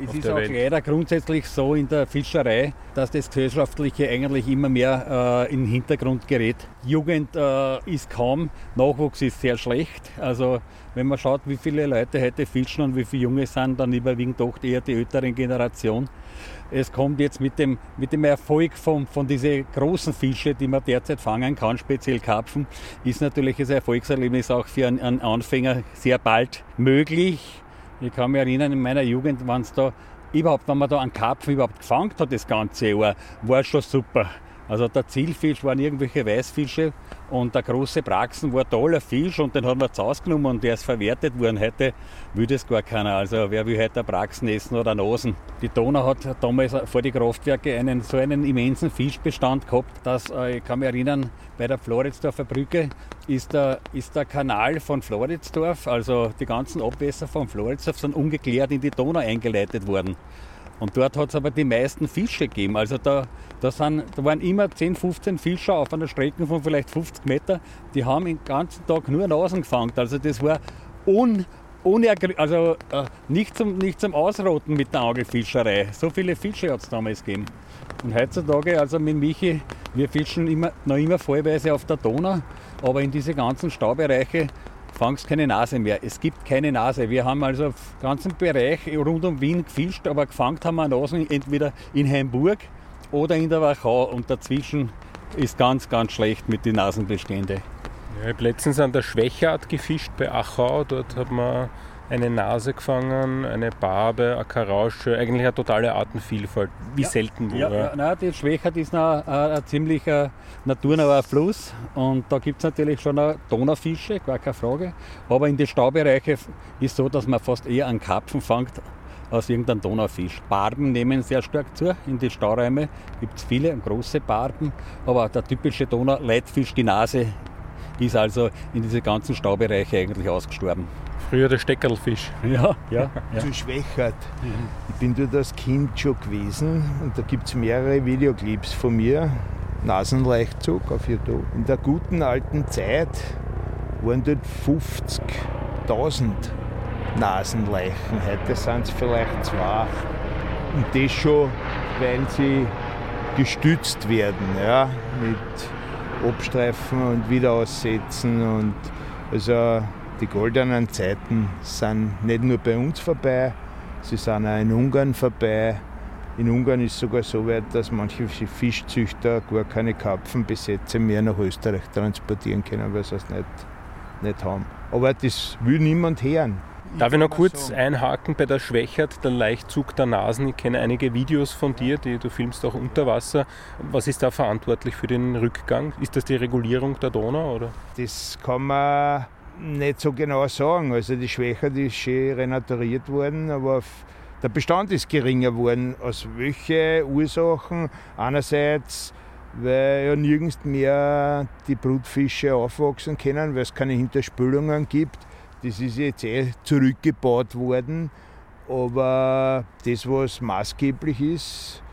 D: Es ist auch
C: Welt.
D: leider grundsätzlich so in der Fischerei, dass das Gesellschaftliche eigentlich immer mehr äh, in den Hintergrund gerät. Jugend äh, ist kaum, Nachwuchs ist sehr schlecht. Also wenn man schaut, wie viele Leute heute fischen und wie viele Junge sind, dann überwiegend doch eher die ältere Generation. Es kommt jetzt mit dem, mit dem Erfolg von, von diesen großen Fische, die man derzeit fangen kann, speziell Karpfen, ist natürlich das Erfolgserlebnis auch für einen, einen Anfänger sehr bald möglich. Ich kann mich erinnern, in meiner Jugend, es da überhaupt, wenn man da einen Karpfen überhaupt gefangen hat, das ganze Jahr, war schon super. Also der Zielfisch waren irgendwelche Weißfische und der große Braxen war toller Fisch und den haben wir zu Hause genommen und der ist verwertet worden. Heute will das gar keiner. Also wer will heute einen Braxen essen oder einen Osen? Die Donau hat damals vor die Kraftwerke einen, so einen immensen Fischbestand gehabt, dass, äh, ich kann mich erinnern, bei der Floridsdorfer Brücke ist der, ist der Kanal von Floridsdorf, also die ganzen Abwässer von Floridsdorf sind ungeklärt in die Donau eingeleitet worden. Und dort hat es aber die meisten Fische gegeben. Also da, da, sind, da waren immer 10, 15 Fischer auf einer Strecke von vielleicht 50 Meter. Die haben den ganzen Tag nur Nasen gefangen. Also das war un, also, äh, nicht, zum, nicht zum Ausrotten mit der Angelfischerei. So viele Fische hat es damals gegeben. Und heutzutage, also mit Michi, wir fischen immer, noch immer vollweise auf der Donau, aber in diese ganzen Staubereiche fangst keine Nase mehr. Es gibt keine Nase. Wir haben also im ganzen Bereich rund um Wien gefischt, aber gefangen haben wir Nasen entweder in Hamburg oder in der Wachau und dazwischen ist ganz, ganz schlecht mit den Nasenbeständen.
C: Ja, ich habe letztens an der Schwächert gefischt bei Achau. Dort hat man eine Nase gefangen, eine Barbe, eine Karausche, eigentlich eine totale Artenvielfalt. Wie ja. selten
D: ja, ja, nein, die Schwächert ist noch ein, ein ziemlicher naturnaher Fluss und da gibt es natürlich schon Donaufische, gar keine Frage. Aber in den Staubereichen ist es so, dass man fast eher einen Karpfen fängt aus irgendeinem Donaufisch. Barben nehmen sehr stark zu. In den Stauräumen gibt es viele große Barben, aber der typische Donauleitfisch, die Nase, ist also in diese ganzen Staubereiche eigentlich ausgestorben.
C: Früher der Steckerlfisch.
D: Ja, ja. ja.
A: Zu Schwächert. Ich bin dort als Kind schon gewesen und da gibt es mehrere Videoclips von mir. Nasenleichtzug auf YouTube. In der guten alten Zeit waren dort 50.000 Nasenleichen. Heute sind es vielleicht zwei. Und das schon, weil sie gestützt werden ja, mit Abstreifen und Wiederaussetzen. Und also die goldenen Zeiten sind nicht nur bei uns vorbei, sie sind auch in Ungarn vorbei. In Ungarn ist es sogar so weit, dass manche Fischzüchter gar keine Karpfenbesätze mehr nach Österreich transportieren können, weil sie es nicht, nicht haben. Aber das will niemand hören.
C: Darf ich noch kurz einhaken bei der Schwächert, der Leichtzug der Nasen? Ich kenne einige Videos von dir, die du filmst auch unter Wasser. Was ist da verantwortlich für den Rückgang? Ist das die Regulierung der Donau? Oder?
A: Das kann man nicht so genau sagen. Also die Schwäche ist schön renaturiert worden, aber der Bestand ist geringer geworden. Aus welchen Ursachen? Einerseits, weil ja nirgends mehr die Brutfische aufwachsen können, weil es keine Hinterspülungen gibt. Das ist jetzt eh zurückgebaut worden. Aber das, was maßgeblich ist,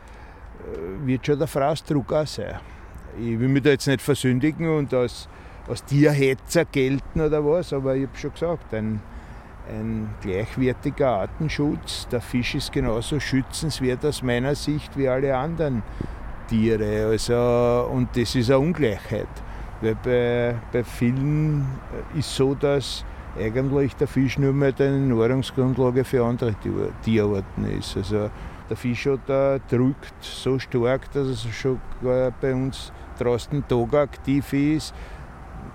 A: äh, wird schon der Fraßdruck auch sein. Ich will mich da jetzt nicht versündigen und als als Tierhetzer gelten oder was, aber ich habe schon gesagt, ein, ein gleichwertiger Artenschutz. Der Fisch ist genauso schützenswert aus meiner Sicht wie alle anderen Tiere. Also, und das ist eine Ungleichheit. Weil bei, bei vielen ist so, dass eigentlich der Fisch nur mehr eine Nahrungsgrundlage für andere Tierarten ist. Also der Fisch da drückt so stark, dass er schon bei uns draußen Tag aktiv ist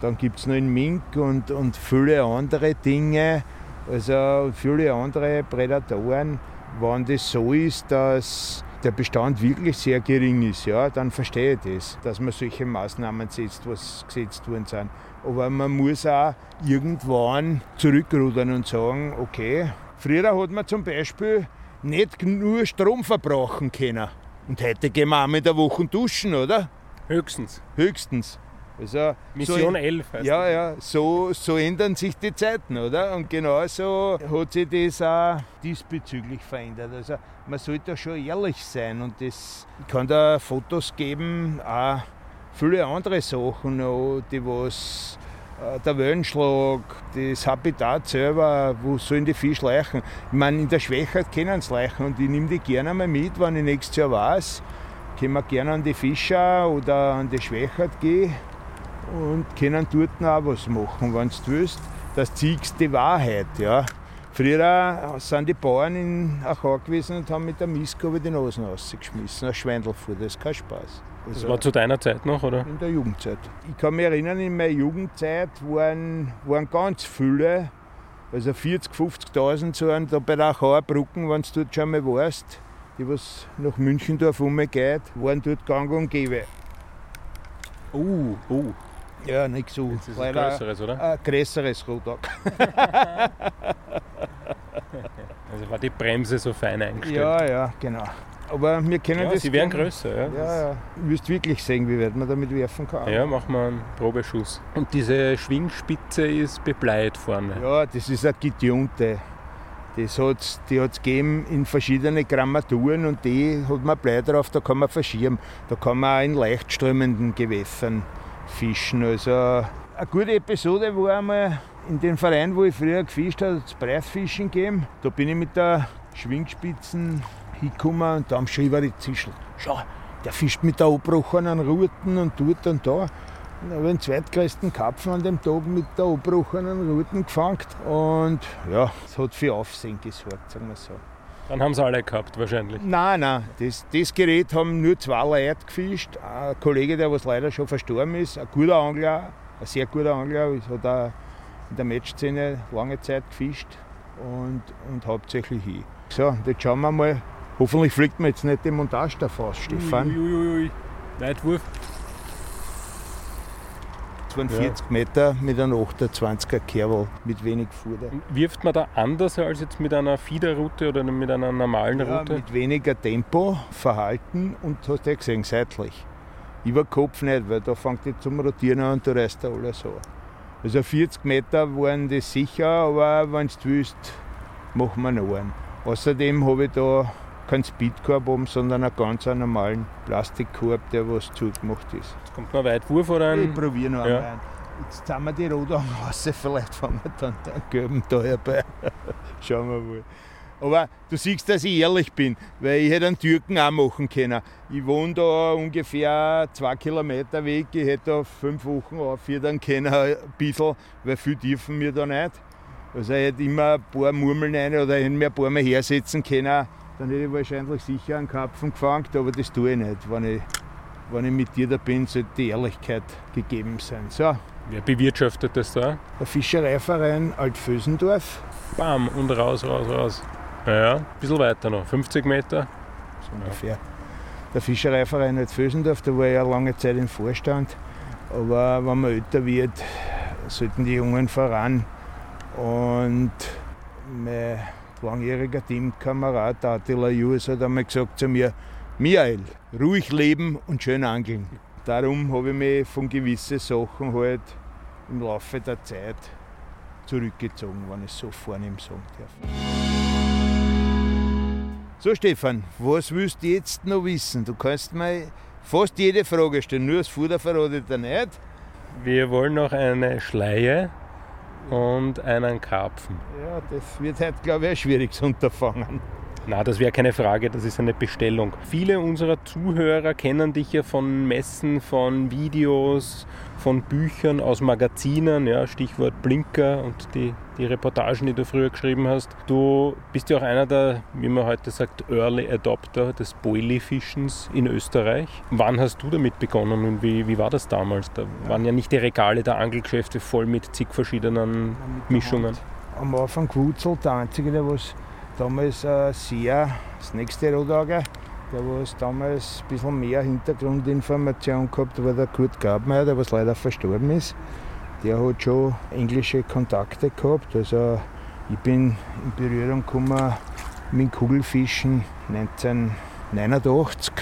A: dann gibt es noch einen Mink und, und viele andere Dinge, also viele andere Prädatoren. Wenn das so ist, dass der Bestand wirklich sehr gering ist, ja, dann verstehe ich das, dass man solche Maßnahmen setzt, was gesetzt worden sind. Aber man muss auch irgendwann zurückrudern und sagen, okay, früher hat man zum Beispiel nicht nur Strom verbrauchen können. Und heute gehen wir einmal in der Woche duschen, oder?
C: Höchstens.
A: Höchstens.
C: Also, Mission
A: so,
C: 11
A: heißt Ja, das. ja, so, so ändern sich die Zeiten, oder? Und genauso hat sich das auch diesbezüglich verändert. Also man sollte schon ehrlich sein und es kann da Fotos geben, auch viele andere Sachen noch, die was äh, der Wellenschlag, das Habitat selber, wo sollen die Fische leichen? Ich meine, in der Schwächheit können sie leichen und ich nehme die gerne mal mit, wenn ich nächstes Jahr weiß, können wir gerne an die Fischer oder an die Schwächert gehen und können dort auch was machen, wenn du willst. Das ziehst die Wahrheit. Ja. Früher sind die Bauern in Achau gewesen und haben mit der Mistgabel die Nasen rausgeschmissen, ein Schweindelfuhr, das ist kein Spaß.
C: Also das war zu deiner Zeit noch, oder?
A: In der Jugendzeit. Ich kann mich erinnern, in meiner Jugendzeit waren, waren ganz viele, also 40.000, 50.000 so da bei der Achauer Brücken, wenn du dort schon mal warst, die was nach Münchendorf umgeht, waren dort gang und gäbe.
C: Uh, uh.
A: Ja, nicht so.
C: Jetzt ist ein größeres, oder?
A: Ein größeres Rodak.
C: also war die Bremse so fein eingestellt?
A: Ja, ja, genau. Aber wir kennen
C: ja,
A: das.
C: Sie werden größer, ja.
A: Ja, ja. Du wirst wirklich sehen, wie weit man damit werfen kann.
C: Ja, machen wir einen Probeschuss. Und diese Schwingspitze ist bebleit vorne.
A: Ja, das ist eine getunte. Das hat's, die hat es gegeben in verschiedene Grammaturen und die hat man Blei drauf, da kann man verschieben. Da kann man auch in leicht strömenden Gewässern fischen. Also eine gute Episode war einmal in dem Verein, wo ich früher gefischt habe, das Preisfischen gegeben. Da bin ich mit der Schwingspitzen hingekommen und da haben schon über die Zischel. Schau, der fischt mit der abbrochenen Ruten und dort und da. Ich habe den zweitgrößten Karpfen an dem Tag mit der abbrochenen Ruten gefangen und ja, es hat für Aufsehen gesorgt, sagen wir so.
C: Dann haben sie alle gehabt, wahrscheinlich.
A: Nein, nein. Das, das Gerät haben nur zwei Leute gefischt. Ein Kollege, der was leider schon verstorben ist, ein guter Angler, ein sehr guter Angler, hat auch in der Matchszene lange Zeit gefischt. und, und hauptsächlich ich. So, jetzt schauen wir mal. Hoffentlich fliegt mir jetzt nicht die Montage davor, Stefan.
D: Uiuiui. Weitwurf.
A: 42 Meter mit einem 28er Kerl mit wenig Fuder.
C: Wirft man da anders als jetzt mit einer Fiederroute oder mit einer normalen
A: Ja,
C: Route?
A: mit weniger Tempo, Verhalten und hast ja gesehen, seitlich. Über Kopf nicht, weil da fängt die zum Rotieren an und da reißt da alles an. Also 40 Meter waren das sicher, aber wenn du willst, machen wir noch einen. Außerdem habe ich da keinen Speedkorb oben, sondern einen ganz normalen Plastikkorb, der was zugemacht ist.
C: Jetzt kommt noch ein Weitwurf oder
A: Ich probiere noch
C: Ja.
A: einmal. Jetzt ziehen wir die Rodangen raus, vielleicht fangen wir dann den gelben da herbei. Schauen wir mal. Aber du siehst, dass ich ehrlich bin, weil ich hätte einen Türken auch machen können. Ich wohne da ungefähr zwei Kilometer weg, ich hätte da fünf Wochen aufhören können, ein bisschen, weil viel dürfen wir da nicht. Also ich hätte immer ein paar Murmeln rein oder ich hätte mir ein paar Mal hersetzen können, dann hätte ich wahrscheinlich sicher einen Karpfen gefangen, aber das tue ich nicht. Wenn ich, wenn ich mit dir da bin, sollte die Ehrlichkeit gegeben sein. So,
C: Wer bewirtschaftet das da?
A: der Fischereiverein Altvösendorf,
C: Bam und raus, raus, raus. Ja, ja, ein bisschen weiter noch. 50 Meter.
A: so ungefähr. Der Fischereiverein Altvösendorf, da war ich ja lange Zeit im Vorstand. Aber wenn man älter wird, sollten die Jungen voran. Und mein langjähriger Teamkamerad, Attila Jus, hat einmal gesagt zu mir, Michael, ruhig leben und schön angeln. Darum habe ich mich von gewissen Sachen halt im Laufe der Zeit zurückgezogen, wenn ich es so vornehm sagen darf. So Stefan, was willst du jetzt noch wissen? Du kannst mir fast jede Frage stellen, nur das Futter verrate ich dir nicht.
C: Wir wollen noch eine Schleie und einen Karpfen.
A: Ja, das wird heute, glaube ich, ein schwieriges Unterfangen.
C: Na, das wäre keine Frage, das ist eine Bestellung. Viele unserer Zuhörer kennen dich ja von Messen, von Videos, von Büchern, aus Magazinen, ja, Stichwort Blinker und die, die Reportagen, die du früher geschrieben hast. Du bist ja auch einer der, wie man heute sagt, Early Adopter des Boilie-Fischens in Österreich. Wann hast du damit begonnen und wie, wie war das damals? Da waren ja nicht die Regale der Angelgeschäfte voll mit zig verschiedenen Mischungen.
A: Am Anfang Wutzel, der Einzige, der was damals äh, sehr, das nächste Rodauge, der was damals ein bisschen mehr Hintergrundinformation gehabt war der Kurt Grabmeier, der was leider verstorben ist. Der hat schon englische Kontakte gehabt. Also ich bin in Berührung gekommen mit Kugelfischen 1989,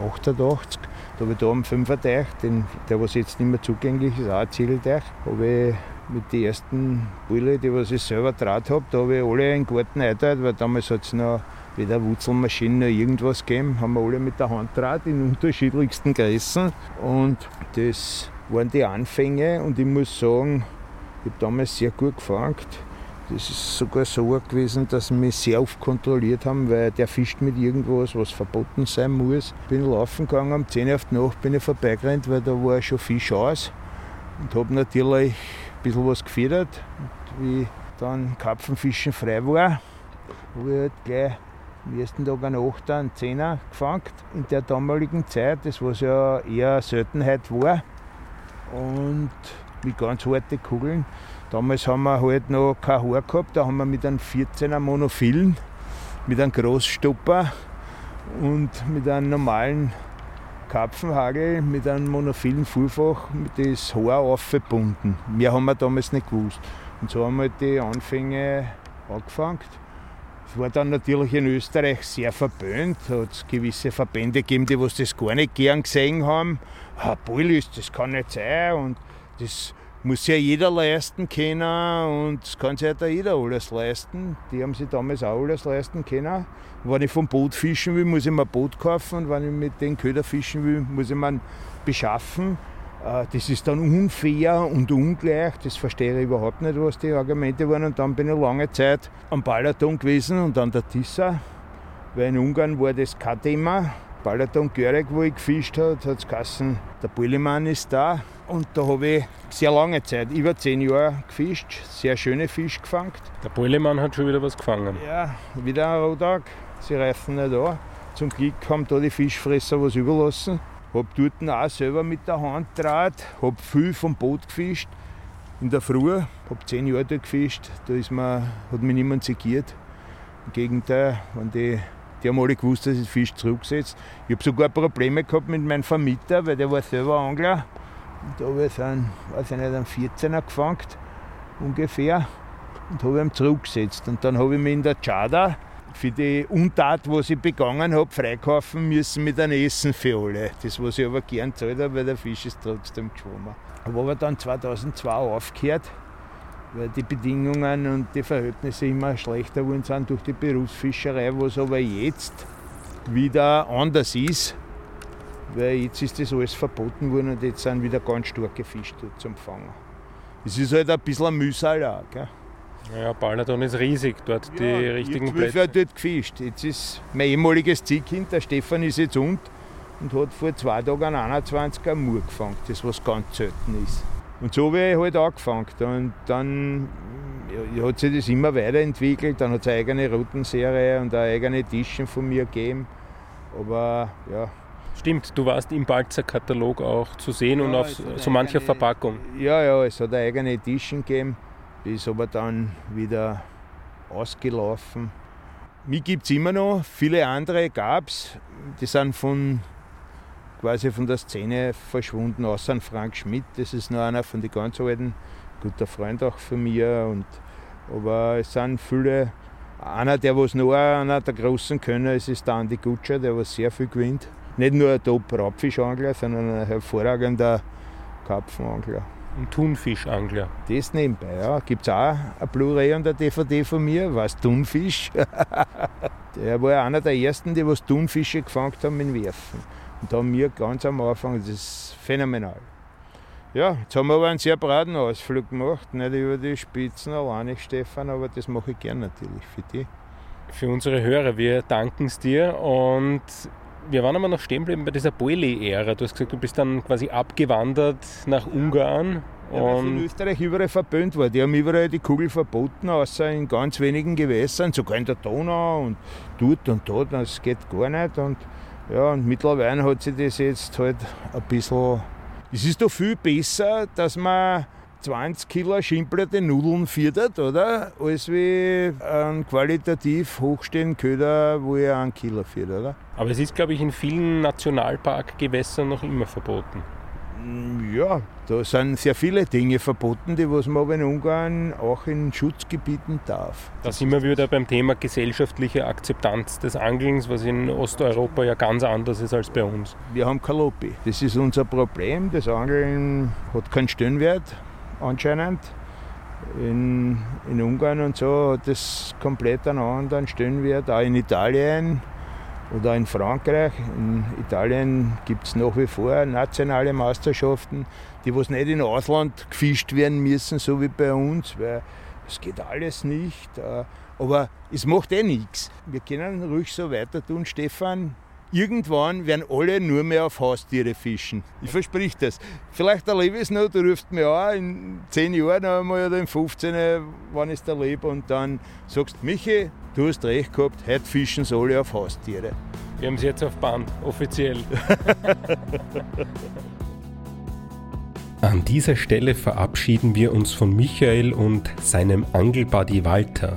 A: 88. Da habe ich da am Fünferteich, den, der was jetzt nicht mehr zugänglich ist, auch ein Ziegelteich, habe ich mit den ersten Bulle, die was ich selber draht habe, da habe ich alle in den Garten eingeteilt, weil damals hat es noch weder Wurzelmaschinen noch irgendwas gegeben, haben wir alle mit der Hand draht in unterschiedlichsten Größen. Und das waren die Anfänge. Und ich muss sagen, ich habe damals sehr gut gefangen. Das ist sogar so gewesen, dass sie mich sehr oft kontrolliert haben, weil der fischt mit irgendwas, was verboten sein muss. Bin laufen gegangen, um 10 Uhr auf die Nacht bin ich vorbeigerannt, weil da war schon Fisch aus und habe natürlich ein bisschen was gefedert. Und wie dann Karpfenfischen frei war, habe ich halt gleich am ersten Tag einen Achter, einen Zehner gefangen. In der damaligen Zeit, das was ja eher eine Seltenheit war. Und mit ganz harten Kugeln. Damals haben wir halt noch kein Haar gehabt, da haben wir mit einem 14er Monophilen, mit einem Großstopper und mit einem normalen Karpfenhagel, mit einem monophilen Fuhrfach, das Haar aufgebunden. Mehr haben wir damals nicht gewusst. Und so haben wir halt die Anfänge angefangen. Es war dann natürlich in Österreich sehr verböhnt. Da hat es gewisse Verbände gegeben, die was das gar nicht gern gesehen haben. Ah, Bullis, das kann nicht sein und das muss ja jeder leisten können und das kann sich auch jeder alles leisten. Die haben sich damals auch alles leisten können. Wenn ich vom Boot fischen will, muss ich mir ein Boot kaufen und wenn ich mit den Köder fischen will, muss ich mir einen beschaffen. Äh, Das ist dann unfair und ungleich. Das verstehe ich überhaupt nicht, was die Argumente waren. Und dann bin ich lange Zeit am Balaton gewesen und an der Tissa. Weil in Ungarn war das kein Thema. Balaton Göreg, wo ich gefischt habe, hat es geheißen, der Bullimann ist da. Und da habe ich sehr lange Zeit, über zehn Jahre gefischt, sehr schöne Fisch gefangen.
C: Der Bollemann hat schon wieder was gefangen.
A: Ja, wieder ein Rohtag. Sie reifen nicht an. Zum Glück haben da die Fischfresser was überlassen. Hab dort auch selber mit der Hand draht, hab viel vom Boot gefischt. in der Früh, habe zehn Jahre dort gefischt, da ist mir, hat mich niemand segiert. Im Gegenteil, wenn die, die haben alle gewusst, dass ich den Fisch zurücksetze. Ich habe sogar Probleme gehabt mit meinem Vermieter, weil der war selber Angler. Und da habe ich einen, weiß ich nicht, einen 14er gefangen, ungefähr, und habe ihn zurückgesetzt. Und dann habe ich mich in der Chada für die Untat, was ich begangen habe, freikaufen müssen mit einem Essen für alle. Das, was ich aber gern zahlt habe, weil der Fisch ist trotzdem geschwommen. Habe aber dann 2002 aufgehört, weil die Bedingungen und die Verhältnisse immer schlechter geworden sind durch die Berufsfischerei, was aber jetzt wieder anders ist. Weil jetzt ist das alles verboten worden und jetzt sind wieder ganz starke Fische dort zum Fangen. Es ist halt ein bisschen ein Mühsal auch. Gell?
C: Ja, Balladon ist riesig, dort ja, die richtigen Plätze.
A: Ich dort gefischt. Jetzt ist mein ehemaliges Ziehkind, der Stefan, ist jetzt und und hat vor zwei Tagen einen 21er Mur gefangen, das was ganz selten ist. Und so habe ich halt angefangen. Und dann ja, hat sich das immer weiterentwickelt. Dann hat es eine eigene Routenserie und eine eigene Edition von mir gegeben. Aber ja.
C: Stimmt, du warst im Balzer Katalog auch zu sehen ja, und auf so mancher eigene, Verpackung.
A: Ja, ja, es hat eine eigene Edition gegeben. Die ist aber dann wieder ausgelaufen. Mich gibt es immer noch, viele andere gab es. Die sind von quasi von der Szene verschwunden, außer Frank Schmidt. Das ist nur einer von den ganz alten, guter Freund auch von mir. Und, aber es sind viele. Einer, der was noch einer der großen Könner ist, ist der Andi Gutscher, der was sehr viel gewinnt. Nicht nur ein Top-Raubfischangler, sondern ein hervorragender Karpfenangler.
C: Ein Thunfischangler.
A: Das nebenbei, ja. Gibt es auch ein Blu-ray und eine DVD von mir, was Thunfisch. der war einer der ersten, die was Thunfische gefangen haben mit Werfen. Und da haben wir ganz am Anfang, das ist phänomenal. Ja, jetzt haben wir aber einen sehr breiten Ausflug gemacht, nicht über die Spitzen alleine, Stefan, aber das mache ich gern natürlich für dich.
C: Für unsere Hörer, wir danken es dir und wir waren aber noch stehen geblieben bei dieser Boili-Ära. Du hast gesagt, du bist dann quasi abgewandert nach Ungarn.
A: Ja, weil in Österreich überall verböhnt war. Die haben überall die Kugel verboten, außer in ganz wenigen Gewässern, sogar in der Donau und dort und dort. Das geht gar nicht. Und ja, und mittlerweile hat sich das jetzt halt ein bisschen. Es ist doch viel besser, dass man 20 Kilo schimpelte Nudeln füttert, oder? Als wie ein qualitativ hochstehenden Köder, wo ihr einen Kilo füttert, oder?
C: Aber es ist, glaube ich, in vielen Nationalparkgewässern noch immer verboten.
A: Ja, da sind sehr viele Dinge verboten, die was man aber in Ungarn auch in Schutzgebieten darf.
C: Da sind wir wieder beim Thema gesellschaftliche Akzeptanz des Angelns, was in Osteuropa ja ganz anders ist als bei uns.
A: Wir haben kein Lobby. Das ist unser Problem. Das Angeln hat keinen Stellenwert anscheinend. In, in Ungarn und so hat das komplett einen anderen Stellenwert, auch in Italien oder in Frankreich. In Italien gibt es nach wie vor nationale Meisterschaften, die was nicht in Ausland gefischt werden müssen, so wie bei uns, weil es geht alles nicht. Äh, aber es macht eh nichts. Wir können ruhig so weiter tun, Stefan. Irgendwann werden alle nur mehr auf Haustiere fischen. Ich versprich das. Vielleicht erlebe ich es noch, du rufst mir an, in 10 Jahren einmal oder in 15, wann ich es erlebe, und dann sagst Michi, du hast recht gehabt, heute fischen sie alle auf Haustiere.
C: Wir haben es jetzt auf Band, offiziell. An dieser Stelle verabschieden wir uns von Michael und seinem Angelbuddy Walter.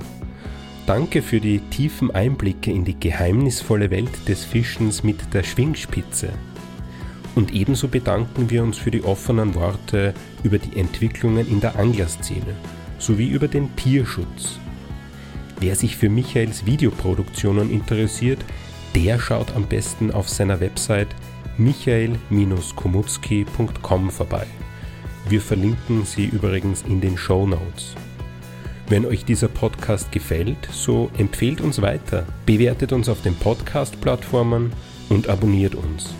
C: Danke für die tiefen Einblicke in die geheimnisvolle Welt des Fischens mit der Schwingspitze. Und ebenso bedanken wir uns für die offenen Worte über die Entwicklungen in der Anglerszene sowie über den Tierschutz. Wer sich für Michaels Videoproduktionen interessiert, der schaut am besten auf seiner Website michael-komutzki.com vorbei. Wir verlinken sie übrigens in den Show Notes. Wenn euch dieser Podcast gefällt, so empfehlt uns weiter, bewertet uns auf den Podcast-Plattformen und abonniert uns.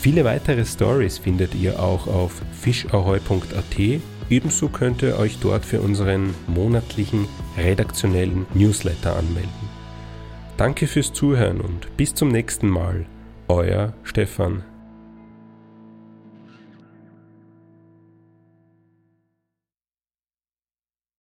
C: Viele weitere Stories findet ihr auch auf fischahoi.at. Ebenso könnt ihr euch dort für unseren monatlichen redaktionellen Newsletter anmelden. Danke fürs Zuhören und bis zum nächsten Mal. Euer Stefan